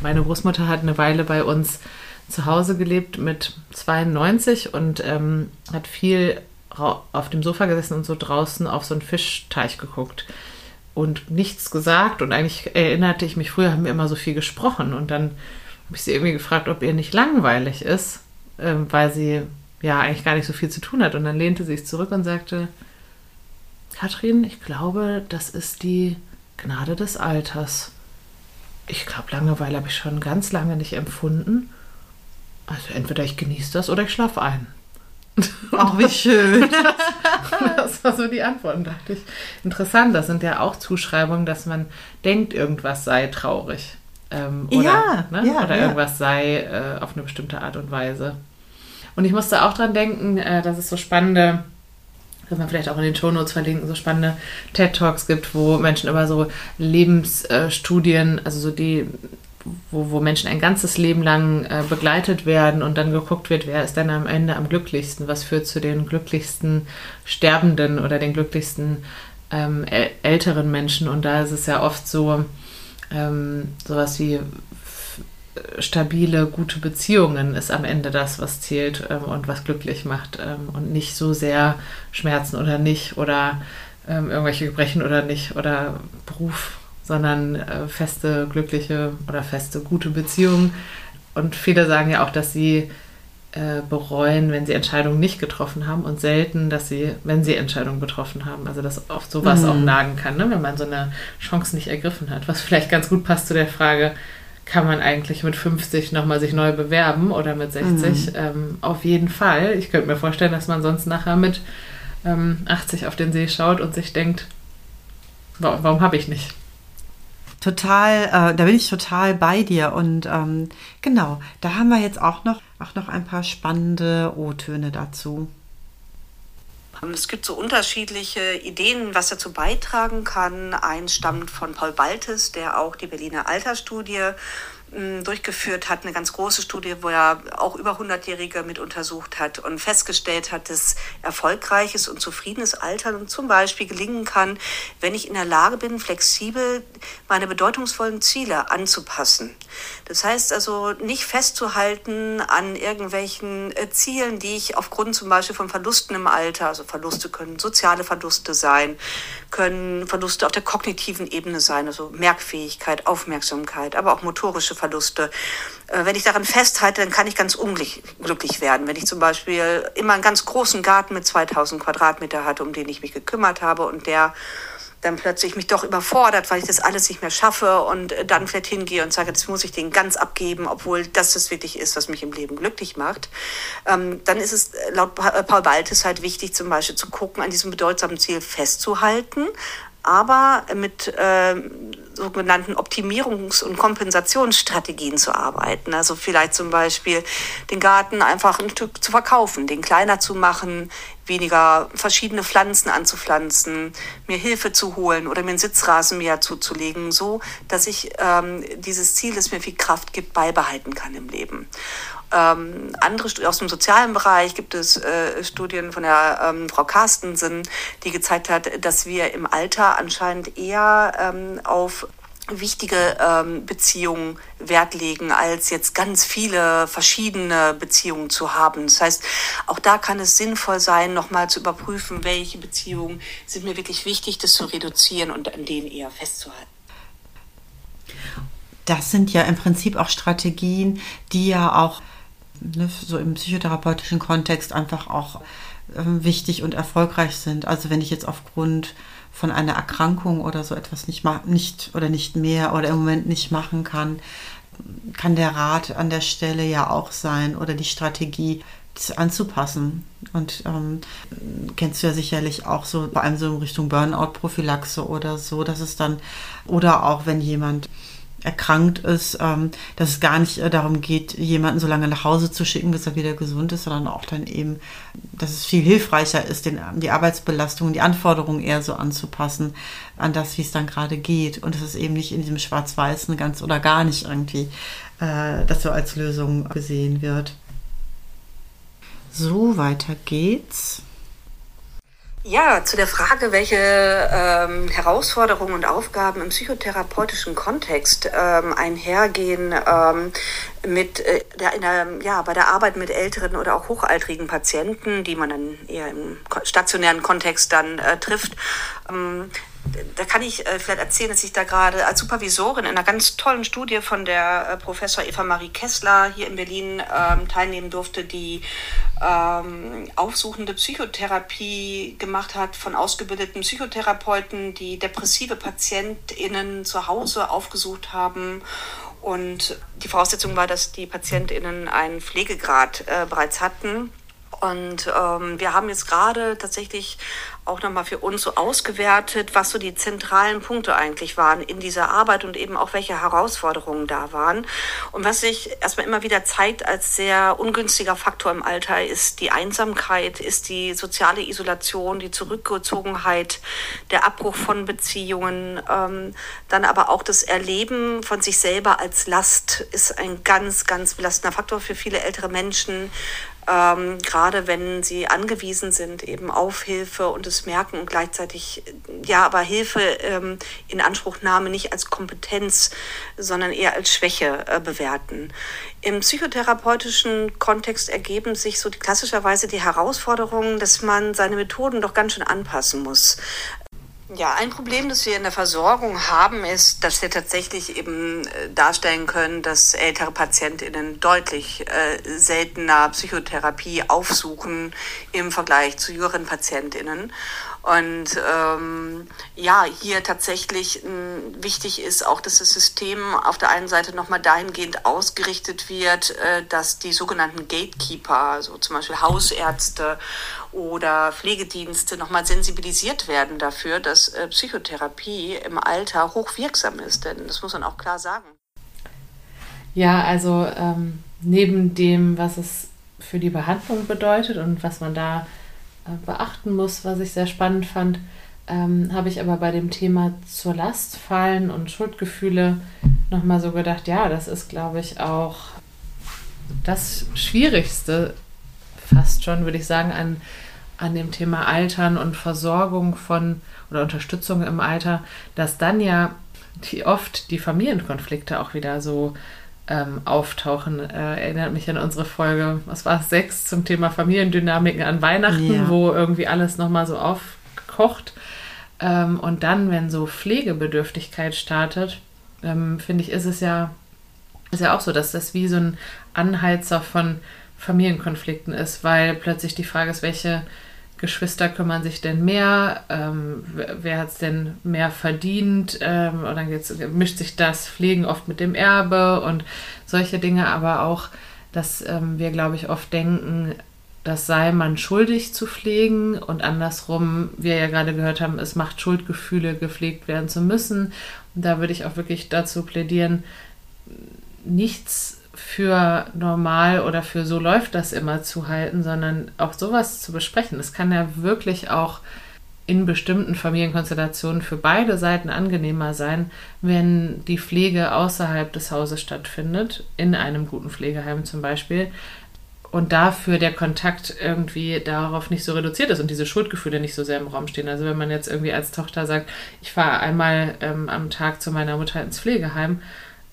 S3: meine Großmutter hat eine Weile bei uns zu Hause gelebt mit 92 und ähm, hat viel auf dem Sofa gesessen und so draußen auf so einen Fischteich geguckt und nichts gesagt. Und eigentlich erinnerte ich mich, früher haben wir immer so viel gesprochen. Und dann habe ich sie irgendwie gefragt, ob ihr nicht langweilig ist, äh, weil sie ja eigentlich gar nicht so viel zu tun hat. Und dann lehnte sie sich zurück und sagte, Katrin, ich glaube, das ist die Gnade des Alters. Ich glaube, Langeweile habe ich schon ganz lange nicht empfunden. Also entweder ich genieße das oder ich schlafe ein.
S2: Ach, wie schön.
S3: das war so die Antwort, und dachte ich. Interessant, das sind ja auch Zuschreibungen, dass man denkt, irgendwas sei traurig. Ähm, oder,
S2: ja,
S3: ne?
S2: ja,
S3: oder
S2: ja.
S3: irgendwas sei äh, auf eine bestimmte Art und Weise. Und ich musste auch dran denken, äh, dass es so spannende, dass man vielleicht auch in den Shownotes verlinken, so spannende TED-Talks gibt, wo Menschen über so Lebensstudien, also so die wo, wo Menschen ein ganzes Leben lang äh, begleitet werden und dann geguckt wird, wer ist denn am Ende am glücklichsten, was führt zu den glücklichsten Sterbenden oder den glücklichsten ähm, älteren Menschen. Und da ist es ja oft so, ähm, sowas wie stabile, gute Beziehungen ist am Ende das, was zählt ähm, und was glücklich macht ähm, und nicht so sehr Schmerzen oder nicht oder ähm, irgendwelche Gebrechen oder nicht oder Beruf sondern äh, feste, glückliche oder feste, gute Beziehungen. Und viele sagen ja auch, dass sie äh, bereuen, wenn sie Entscheidungen nicht getroffen haben und selten, dass sie, wenn sie Entscheidungen getroffen haben. Also dass oft sowas mhm. auch nagen kann, ne? wenn man so eine Chance nicht ergriffen hat. Was vielleicht ganz gut passt zu der Frage, kann man eigentlich mit 50 nochmal sich neu bewerben oder mit 60? Mhm. Ähm, auf jeden Fall. Ich könnte mir vorstellen, dass man sonst nachher mit ähm, 80 auf den See schaut und sich denkt, warum, warum habe ich nicht?
S2: Total, äh, da bin ich total bei dir. Und ähm, genau, da haben wir jetzt auch noch, auch noch ein paar spannende O-Töne dazu.
S1: Es gibt so unterschiedliche Ideen, was dazu beitragen kann. Ein stammt von Paul Baltes, der auch die Berliner Altersstudie durchgeführt hat, eine ganz große Studie, wo er auch über 100-Jährige mit untersucht hat und festgestellt hat, dass erfolgreiches und zufriedenes Altern zum Beispiel gelingen kann, wenn ich in der Lage bin, flexibel meine bedeutungsvollen Ziele anzupassen. Das heißt also nicht festzuhalten an irgendwelchen äh, Zielen, die ich aufgrund zum Beispiel von Verlusten im Alter, also Verluste können soziale Verluste sein, können Verluste auf der kognitiven Ebene sein, also Merkfähigkeit, Aufmerksamkeit, aber auch motorische Verluste. Äh, wenn ich daran festhalte, dann kann ich ganz unglücklich werden. Wenn ich zum Beispiel immer einen ganz großen Garten mit 2000 Quadratmeter hatte, um den ich mich gekümmert habe und der dann plötzlich mich doch überfordert, weil ich das alles nicht mehr schaffe und äh, dann vielleicht hingehe und sage, jetzt muss ich den ganz abgeben, obwohl das das wirklich ist, was mich im Leben glücklich macht, ähm, dann ist es äh, laut äh, Paul Baltes halt wichtig, zum Beispiel zu gucken, an diesem bedeutsamen Ziel festzuhalten, aber mit äh, sogenannten Optimierungs- und Kompensationsstrategien zu arbeiten. Also vielleicht zum Beispiel den Garten einfach ein Stück zu verkaufen, den kleiner zu machen, weniger verschiedene Pflanzen anzupflanzen, mir Hilfe zu holen oder mir einen Sitzrasenmäher zuzulegen, so dass ich ähm, dieses Ziel, das mir viel Kraft gibt, beibehalten kann im Leben. Ähm, andere aus dem sozialen Bereich gibt es äh, Studien von der ähm, Frau Carstensen, die gezeigt hat, dass wir im Alter anscheinend eher ähm, auf wichtige ähm, Beziehungen Wert legen, als jetzt ganz viele verschiedene Beziehungen zu haben. Das heißt, auch da kann es sinnvoll sein, nochmal zu überprüfen, welche Beziehungen sind mir wirklich wichtig, das zu reduzieren und an denen eher festzuhalten.
S2: Das sind ja im Prinzip auch Strategien, die ja auch ne, so im psychotherapeutischen Kontext einfach auch ähm, wichtig und erfolgreich sind. Also wenn ich jetzt aufgrund von einer Erkrankung oder so etwas nicht, nicht oder nicht mehr oder im Moment nicht machen kann, kann der Rat an der Stelle ja auch sein oder die Strategie, anzupassen. Und ähm, kennst du ja sicherlich auch so, vor allem so in Richtung Burnout-Prophylaxe oder so, dass es dann, oder auch wenn jemand erkrankt ist, ähm, dass es gar nicht äh, darum geht, jemanden so lange nach Hause zu schicken, bis er wieder gesund ist, sondern auch dann eben, dass es viel hilfreicher ist, den, die Arbeitsbelastung, die Anforderungen eher so anzupassen an das, wie es dann gerade geht. Und es ist eben nicht in diesem Schwarz-Weißen ganz oder gar nicht irgendwie, äh, das so als Lösung gesehen wird. So, weiter geht's.
S1: Ja, zu der Frage, welche ähm, Herausforderungen und Aufgaben im psychotherapeutischen Kontext ähm, einhergehen ähm, mit äh, der, der, ja, bei der Arbeit mit älteren oder auch hochaltrigen Patienten, die man dann eher im stationären Kontext dann äh, trifft. Da kann ich äh, vielleicht erzählen, dass ich da gerade als Supervisorin in einer ganz tollen Studie von der äh, Professor Eva Marie Kessler hier in Berlin ähm, teilnehmen durfte, die ähm, aufsuchende Psychotherapie gemacht hat von ausgebildeten Psychotherapeuten, die depressive PatientInnen zu Hause aufgesucht haben. Und die Voraussetzung war, dass die PatientInnen einen Pflegegrad äh, bereits hatten. Und ähm, wir haben jetzt gerade tatsächlich auch nochmal für uns so ausgewertet, was so die zentralen Punkte eigentlich waren in dieser Arbeit und eben auch welche Herausforderungen da waren. Und was sich erstmal immer wieder zeigt als sehr ungünstiger Faktor im Alter, ist die Einsamkeit, ist die soziale Isolation, die Zurückgezogenheit, der Abbruch von Beziehungen, ähm, dann aber auch das Erleben von sich selber als Last ist ein ganz, ganz belastender Faktor für viele ältere Menschen ähm, gerade wenn sie angewiesen sind eben auf Hilfe und es merken und gleichzeitig ja aber Hilfe ähm, in Anspruchnahme nicht als Kompetenz, sondern eher als Schwäche äh, bewerten. Im psychotherapeutischen Kontext ergeben sich so die, klassischerweise die Herausforderungen, dass man seine Methoden doch ganz schön anpassen muss. Ja, ein Problem, das wir in der Versorgung haben, ist, dass wir tatsächlich eben äh, darstellen können, dass ältere PatientInnen deutlich äh, seltener Psychotherapie aufsuchen im Vergleich zu jüngeren PatientInnen. Und ähm, ja, hier tatsächlich äh, wichtig ist auch, dass das System auf der einen Seite nochmal dahingehend ausgerichtet wird, äh, dass die sogenannten Gatekeeper, also zum Beispiel Hausärzte oder Pflegedienste nochmal sensibilisiert werden dafür, dass äh, Psychotherapie im Alter hochwirksam ist. Denn das muss man auch klar sagen.
S3: Ja, also ähm, neben dem, was es für die Behandlung bedeutet und was man da beachten muss, was ich sehr spannend fand, ähm, habe ich aber bei dem Thema zur Last fallen und Schuldgefühle nochmal so gedacht, ja, das ist, glaube ich, auch das Schwierigste, fast schon, würde ich sagen, an, an dem Thema Altern und Versorgung von oder Unterstützung im Alter, dass dann ja die, oft die Familienkonflikte auch wieder so ähm, auftauchen. Äh, erinnert mich an unsere Folge, was war es, sechs zum Thema Familiendynamiken an Weihnachten, ja. wo irgendwie alles nochmal so aufkocht. Ähm, und dann, wenn so Pflegebedürftigkeit startet, ähm, finde ich, ist es ja, ist ja auch so, dass das wie so ein Anheizer von Familienkonflikten ist, weil plötzlich die Frage ist, welche Geschwister kümmern sich denn mehr, ähm, wer hat es denn mehr verdient? Ähm, und dann geht's, mischt sich das Pflegen oft mit dem Erbe und solche Dinge, aber auch, dass ähm, wir, glaube ich, oft denken, das sei man schuldig zu pflegen. Und andersrum, wir ja gerade gehört haben, es macht Schuldgefühle, gepflegt werden zu müssen. Und da würde ich auch wirklich dazu plädieren, nichts für normal oder für so läuft das immer zu halten, sondern auch sowas zu besprechen. Es kann ja wirklich auch in bestimmten Familienkonstellationen für beide Seiten angenehmer sein, wenn die Pflege außerhalb des Hauses stattfindet, in einem guten Pflegeheim zum Beispiel, und dafür der Kontakt irgendwie darauf nicht so reduziert ist und diese Schuldgefühle nicht so sehr im Raum stehen. Also wenn man jetzt irgendwie als Tochter sagt, ich fahre einmal ähm, am Tag zu meiner Mutter ins Pflegeheim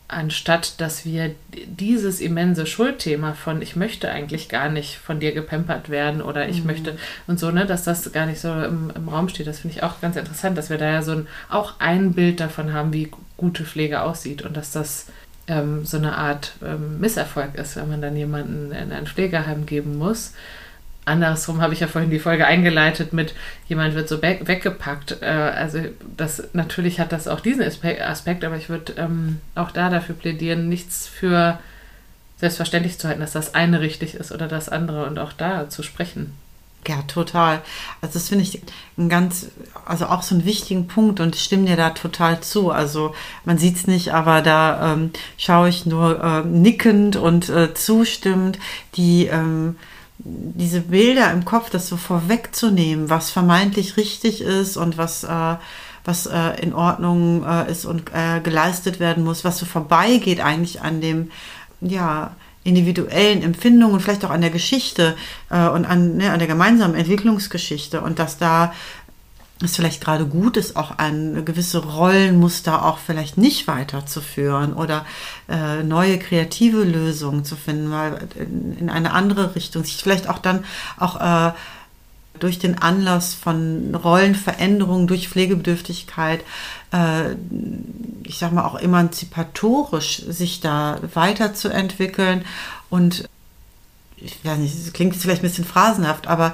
S3: anstatt dass wir dieses immense Schuldthema von ich möchte eigentlich gar nicht von dir gepempert werden oder ich mhm. möchte und so, ne, dass das gar nicht so im, im Raum steht. Das finde ich auch ganz interessant, dass wir da ja so ein, auch ein Bild davon haben, wie gute Pflege aussieht und dass das ähm, so eine Art ähm, Misserfolg ist, wenn man dann jemanden in ein Pflegeheim geben muss. Andersrum habe ich ja vorhin die Folge eingeleitet mit jemand wird so weggepackt. Äh, also das natürlich hat das auch diesen Aspekt, aber ich würde ähm, auch da dafür plädieren, nichts für selbstverständlich zu halten, dass das eine richtig ist oder das andere und auch da zu sprechen.
S2: Ja, total. Also das finde ich ein ganz, also auch so einen wichtigen Punkt und ich stimme dir da total zu. Also man sieht es nicht, aber da ähm, schaue ich nur äh, nickend und äh, zustimmend die ähm, diese Bilder im Kopf, das so vorwegzunehmen, was vermeintlich richtig ist und was, äh, was äh, in Ordnung äh, ist und äh, geleistet werden muss, was so vorbeigeht eigentlich an dem, ja, individuellen Empfindungen, vielleicht auch an der Geschichte äh, und an, ne, an der gemeinsamen Entwicklungsgeschichte. Und dass da es vielleicht gerade gut ist, auch ein gewisse Rollenmuster auch vielleicht nicht weiterzuführen oder äh, neue kreative Lösungen zu finden, mal in, in, eine andere Richtung, sich vielleicht auch dann auch äh, durch den Anlass von Rollenveränderungen, durch Pflegebedürftigkeit, äh, ich sag mal auch emanzipatorisch sich da weiterzuentwickeln. Und ich weiß nicht, das klingt jetzt vielleicht ein bisschen phrasenhaft, aber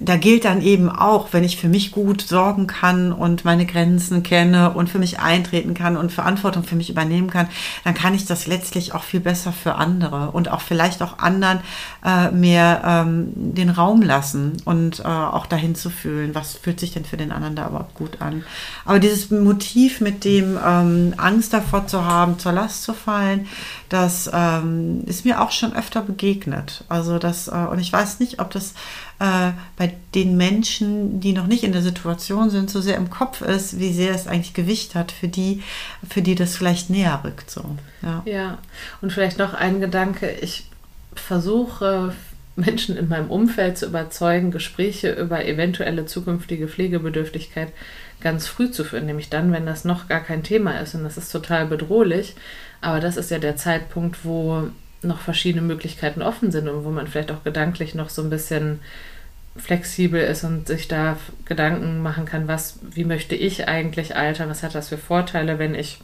S2: da gilt dann eben auch, wenn ich für mich gut sorgen kann und meine Grenzen kenne und für mich eintreten kann und Verantwortung für mich übernehmen kann, dann kann ich das letztlich auch viel besser für andere und auch vielleicht auch anderen äh, mehr ähm, den Raum lassen und äh, auch dahin zu fühlen, was fühlt sich denn für den anderen da überhaupt gut an. Aber dieses Motiv mit dem ähm, Angst davor zu haben, zur Last zu fallen, das ähm, ist mir auch schon öfter begegnet. Also das, äh, und ich weiß nicht, ob das äh, bei den Menschen, die noch nicht in der Situation sind, so sehr im Kopf ist, wie sehr es eigentlich Gewicht hat für die, für die das vielleicht näher rückt. So.
S3: Ja. ja, und vielleicht noch ein Gedanke. Ich versuche Menschen in meinem Umfeld zu überzeugen, Gespräche über eventuelle zukünftige Pflegebedürftigkeit ganz früh zu führen, nämlich dann, wenn das noch gar kein Thema ist und das ist total bedrohlich. Aber das ist ja der Zeitpunkt, wo noch verschiedene Möglichkeiten offen sind und wo man vielleicht auch gedanklich noch so ein bisschen flexibel ist und sich da Gedanken machen kann, was, wie möchte ich eigentlich altern, was hat das für Vorteile, wenn ich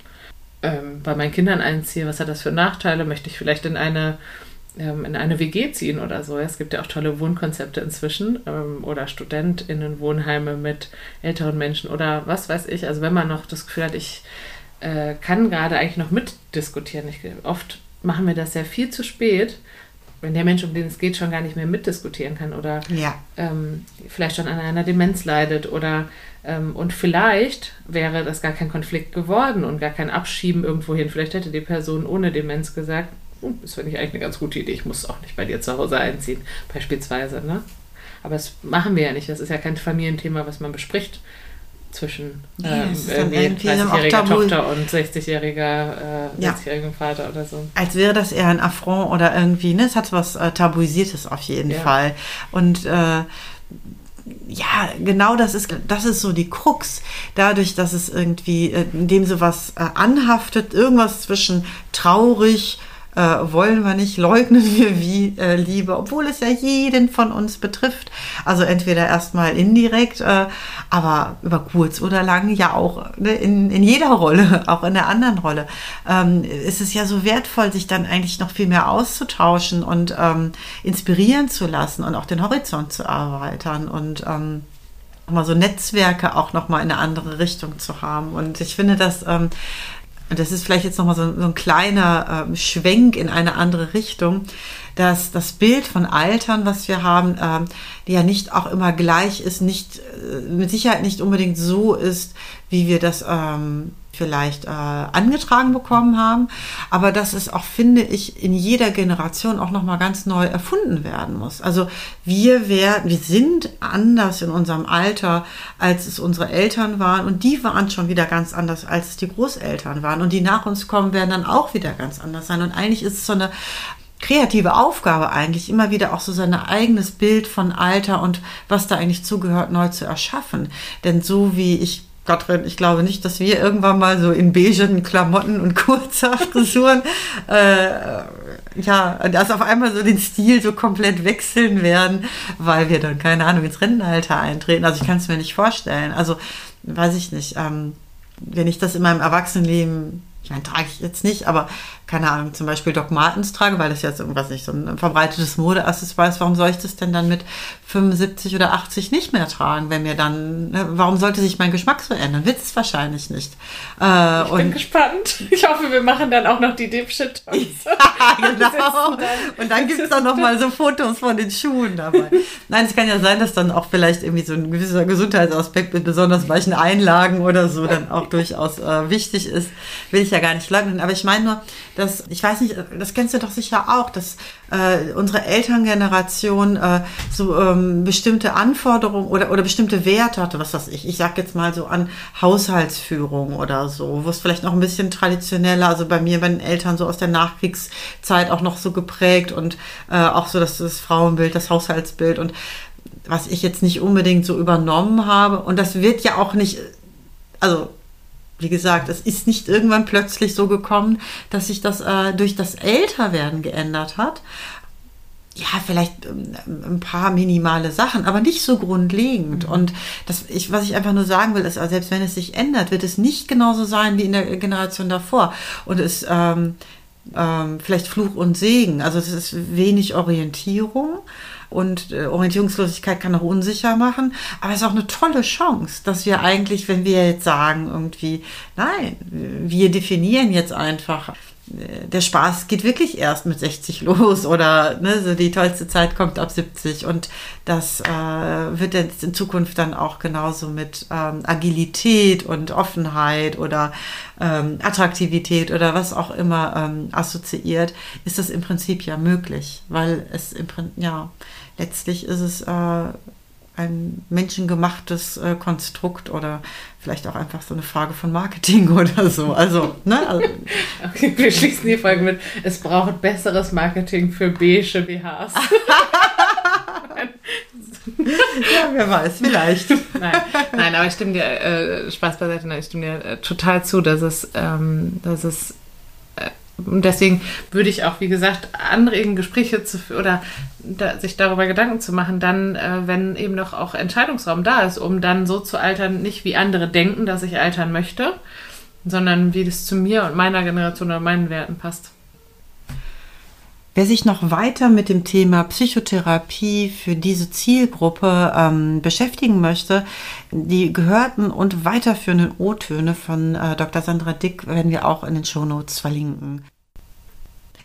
S3: ähm, bei meinen Kindern einziehe, was hat das für Nachteile, möchte ich vielleicht in eine ähm, in eine WG ziehen oder so. Es gibt ja auch tolle Wohnkonzepte inzwischen ähm, oder StudentInnen-Wohnheime mit älteren Menschen oder was weiß ich. Also wenn man noch das Gefühl hat, ich äh, kann gerade eigentlich noch mitdiskutieren. Ich, oft machen wir das ja viel zu spät wenn der Mensch, um den es geht, schon gar nicht mehr mitdiskutieren kann oder ja. ähm, vielleicht schon an einer Demenz leidet oder ähm, und vielleicht wäre das gar kein Konflikt geworden und gar kein Abschieben irgendwohin. Vielleicht hätte die Person ohne Demenz gesagt, das finde ich eigentlich eine ganz gute Idee, ich muss auch nicht bei dir zu Hause einziehen, beispielsweise. Ne? Aber das machen wir ja nicht. Das ist ja kein Familienthema, was man bespricht zwischen ähm, nee, 30-jähriger Tochter und 60-jähriger äh, ja. Vater oder so.
S2: Als wäre das eher ein Affront oder irgendwie, ne? Es hat was äh, Tabuisiertes auf jeden ja. Fall. Und äh, ja, genau das ist, das ist so die Krux. Dadurch, dass es irgendwie, äh, indem sowas äh, anhaftet, irgendwas zwischen traurig, äh, wollen wir nicht, leugnen wir wie äh, Liebe, obwohl es ja jeden von uns betrifft. Also entweder erstmal indirekt, äh, aber über kurz oder lang ja auch ne, in, in jeder Rolle, auch in der anderen Rolle, ähm, ist es ja so wertvoll, sich dann eigentlich noch viel mehr auszutauschen und ähm, inspirieren zu lassen und auch den Horizont zu erweitern und ähm, mal so Netzwerke auch noch mal in eine andere Richtung zu haben. Und ich finde, dass ähm, und das ist vielleicht jetzt nochmal so, so ein kleiner ähm, Schwenk in eine andere Richtung, dass das Bild von Altern, was wir haben, ähm, ja nicht auch immer gleich ist, nicht mit Sicherheit nicht unbedingt so ist, wie wir das ähm, vielleicht äh, angetragen bekommen haben, aber dass es auch, finde ich, in jeder Generation auch nochmal ganz neu erfunden werden muss. Also wir werden, wir sind anders in unserem Alter, als es unsere Eltern waren. Und die waren schon wieder ganz anders, als es die Großeltern waren. Und die nach uns kommen, werden dann auch wieder ganz anders sein. Und eigentlich ist es so eine kreative Aufgabe eigentlich, immer wieder auch so sein eigenes Bild von Alter und was da eigentlich zugehört, neu zu erschaffen. Denn so wie ich Katrin, ich glaube nicht, dass wir irgendwann mal so in beigen Klamotten und kurzer Frisuren, äh, ja, dass auf einmal so den Stil so komplett wechseln werden, weil wir dann, keine Ahnung, ins Rentenalter eintreten. Also ich kann es mir nicht vorstellen. Also, weiß ich nicht. Ähm, wenn ich das in meinem Erwachsenenleben, ich meine, trage ich jetzt nicht, aber keine Ahnung, zum Beispiel Doc Martens trage, weil das jetzt irgendwas nicht so ein verbreitetes Modeaccessoire ist, warum soll ich das denn dann mit 75 oder 80 nicht mehr tragen, wenn mir dann, ne, warum sollte sich mein Geschmack so ändern? Wird es wahrscheinlich nicht.
S3: Äh, ich bin gespannt. Ich hoffe, wir machen dann auch noch die Dipshit ja,
S2: genau. Und dann gibt es dann noch mal so Fotos von den Schuhen dabei. Nein, es kann ja sein, dass dann auch vielleicht irgendwie so ein gewisser Gesundheitsaspekt mit besonders weichen Einlagen oder so dann auch durchaus äh, wichtig ist. Will ich ja gar nicht leugnen. Aber ich meine nur, dass, ich weiß nicht, das kennst du doch sicher auch, dass äh, unsere Elterngeneration äh, so ähm, bestimmte Anforderungen oder, oder bestimmte Werte hatte, was weiß ich. Ich sag jetzt mal so an Haushaltsführung oder so, wo es vielleicht noch ein bisschen traditioneller, also bei mir, bei den Eltern so aus der Nachkriegszeit auch noch so geprägt und äh, auch so das, das Frauenbild, das Haushaltsbild und was ich jetzt nicht unbedingt so übernommen habe. Und das wird ja auch nicht, also wie gesagt, es ist nicht irgendwann plötzlich so gekommen, dass sich das äh, durch das Älterwerden geändert hat. Ja, vielleicht ähm, ein paar minimale Sachen, aber nicht so grundlegend. Mhm. Und das, ich, was ich einfach nur sagen will, ist, also selbst wenn es sich ändert, wird es nicht genauso sein wie in der Generation davor. Und es ähm, ähm, vielleicht Fluch und Segen. Also es ist wenig Orientierung und äh, Orientierungslosigkeit kann auch unsicher machen, aber es ist auch eine tolle Chance, dass wir eigentlich, wenn wir jetzt sagen, irgendwie, nein, wir definieren jetzt einfach, der Spaß geht wirklich erst mit 60 los oder ne, so die tollste Zeit kommt ab 70 und das äh, wird jetzt in Zukunft dann auch genauso mit ähm, Agilität und Offenheit oder ähm, Attraktivität oder was auch immer ähm, assoziiert, ist das im Prinzip ja möglich, weil es im Prinzip, ja, letztlich ist es äh, ein menschengemachtes äh, Konstrukt oder vielleicht auch einfach so eine Frage von Marketing oder so. Also, ne? Also,
S3: okay, wir schließen die Folge mit, es braucht besseres Marketing für beige BHs.
S2: ja, wer weiß, vielleicht.
S3: Nein, nein aber ich stimme dir, äh, Spaß beiseite, nein, ich stimme dir äh, total zu, dass es, ähm, dass es und deswegen würde ich auch, wie gesagt, anregen, Gespräche zu oder da, sich darüber Gedanken zu machen, dann, äh, wenn eben noch auch Entscheidungsraum da ist, um dann so zu altern, nicht wie andere denken, dass ich altern möchte, sondern wie das zu mir und meiner Generation oder meinen Werten passt.
S2: Wer sich noch weiter mit dem Thema Psychotherapie für diese Zielgruppe ähm, beschäftigen möchte, die gehörten und weiterführenden O-Töne von äh, Dr. Sandra Dick werden wir auch in den Shownotes verlinken.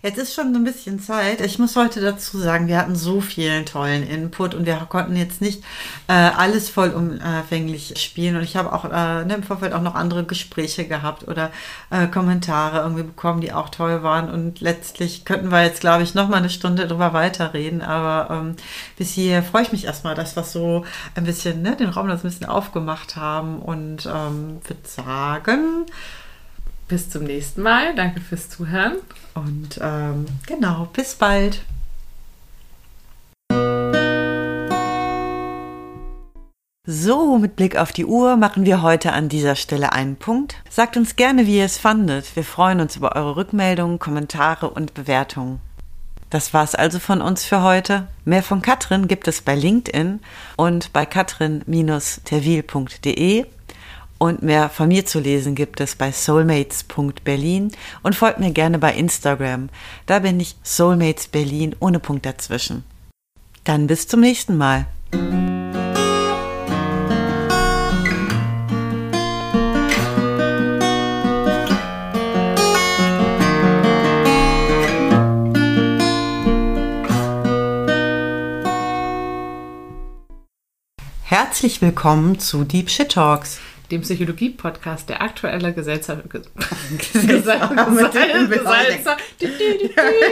S2: Jetzt ist schon ein bisschen Zeit. Ich muss heute dazu sagen, wir hatten so vielen tollen Input und wir konnten jetzt nicht äh, alles vollumfänglich spielen. Und ich habe auch äh, ne, im Vorfeld auch noch andere Gespräche gehabt oder äh, Kommentare irgendwie bekommen, die auch toll waren. Und letztlich könnten wir jetzt, glaube ich, noch mal eine Stunde drüber weiterreden. Aber ähm, bis hier freue ich mich erstmal, dass wir so ein bisschen ne, den Raum das ein bisschen aufgemacht haben und ähm, würde sagen,
S3: bis zum nächsten Mal. Danke fürs Zuhören.
S2: Und ähm, genau, bis bald. So, mit Blick auf die Uhr machen wir heute an dieser Stelle einen Punkt. Sagt uns gerne, wie ihr es fandet. Wir freuen uns über eure Rückmeldungen, Kommentare und Bewertungen. Das war's also von uns für heute. Mehr von Katrin gibt es bei LinkedIn und bei katrin-terwil.de und mehr von mir zu lesen gibt es bei soulmates.berlin und folgt mir gerne bei Instagram. Da bin ich Soulmates Berlin ohne Punkt dazwischen. Dann bis zum nächsten Mal. Herzlich willkommen zu Deep Shit Talks
S3: dem Psychologie-Podcast, der aktuelle Gesetzer,
S2: Ge Gesetzer, Gesetzer, Gesetzer, Gesetzer, Gesetzer, Gesetzer, Gesetzer,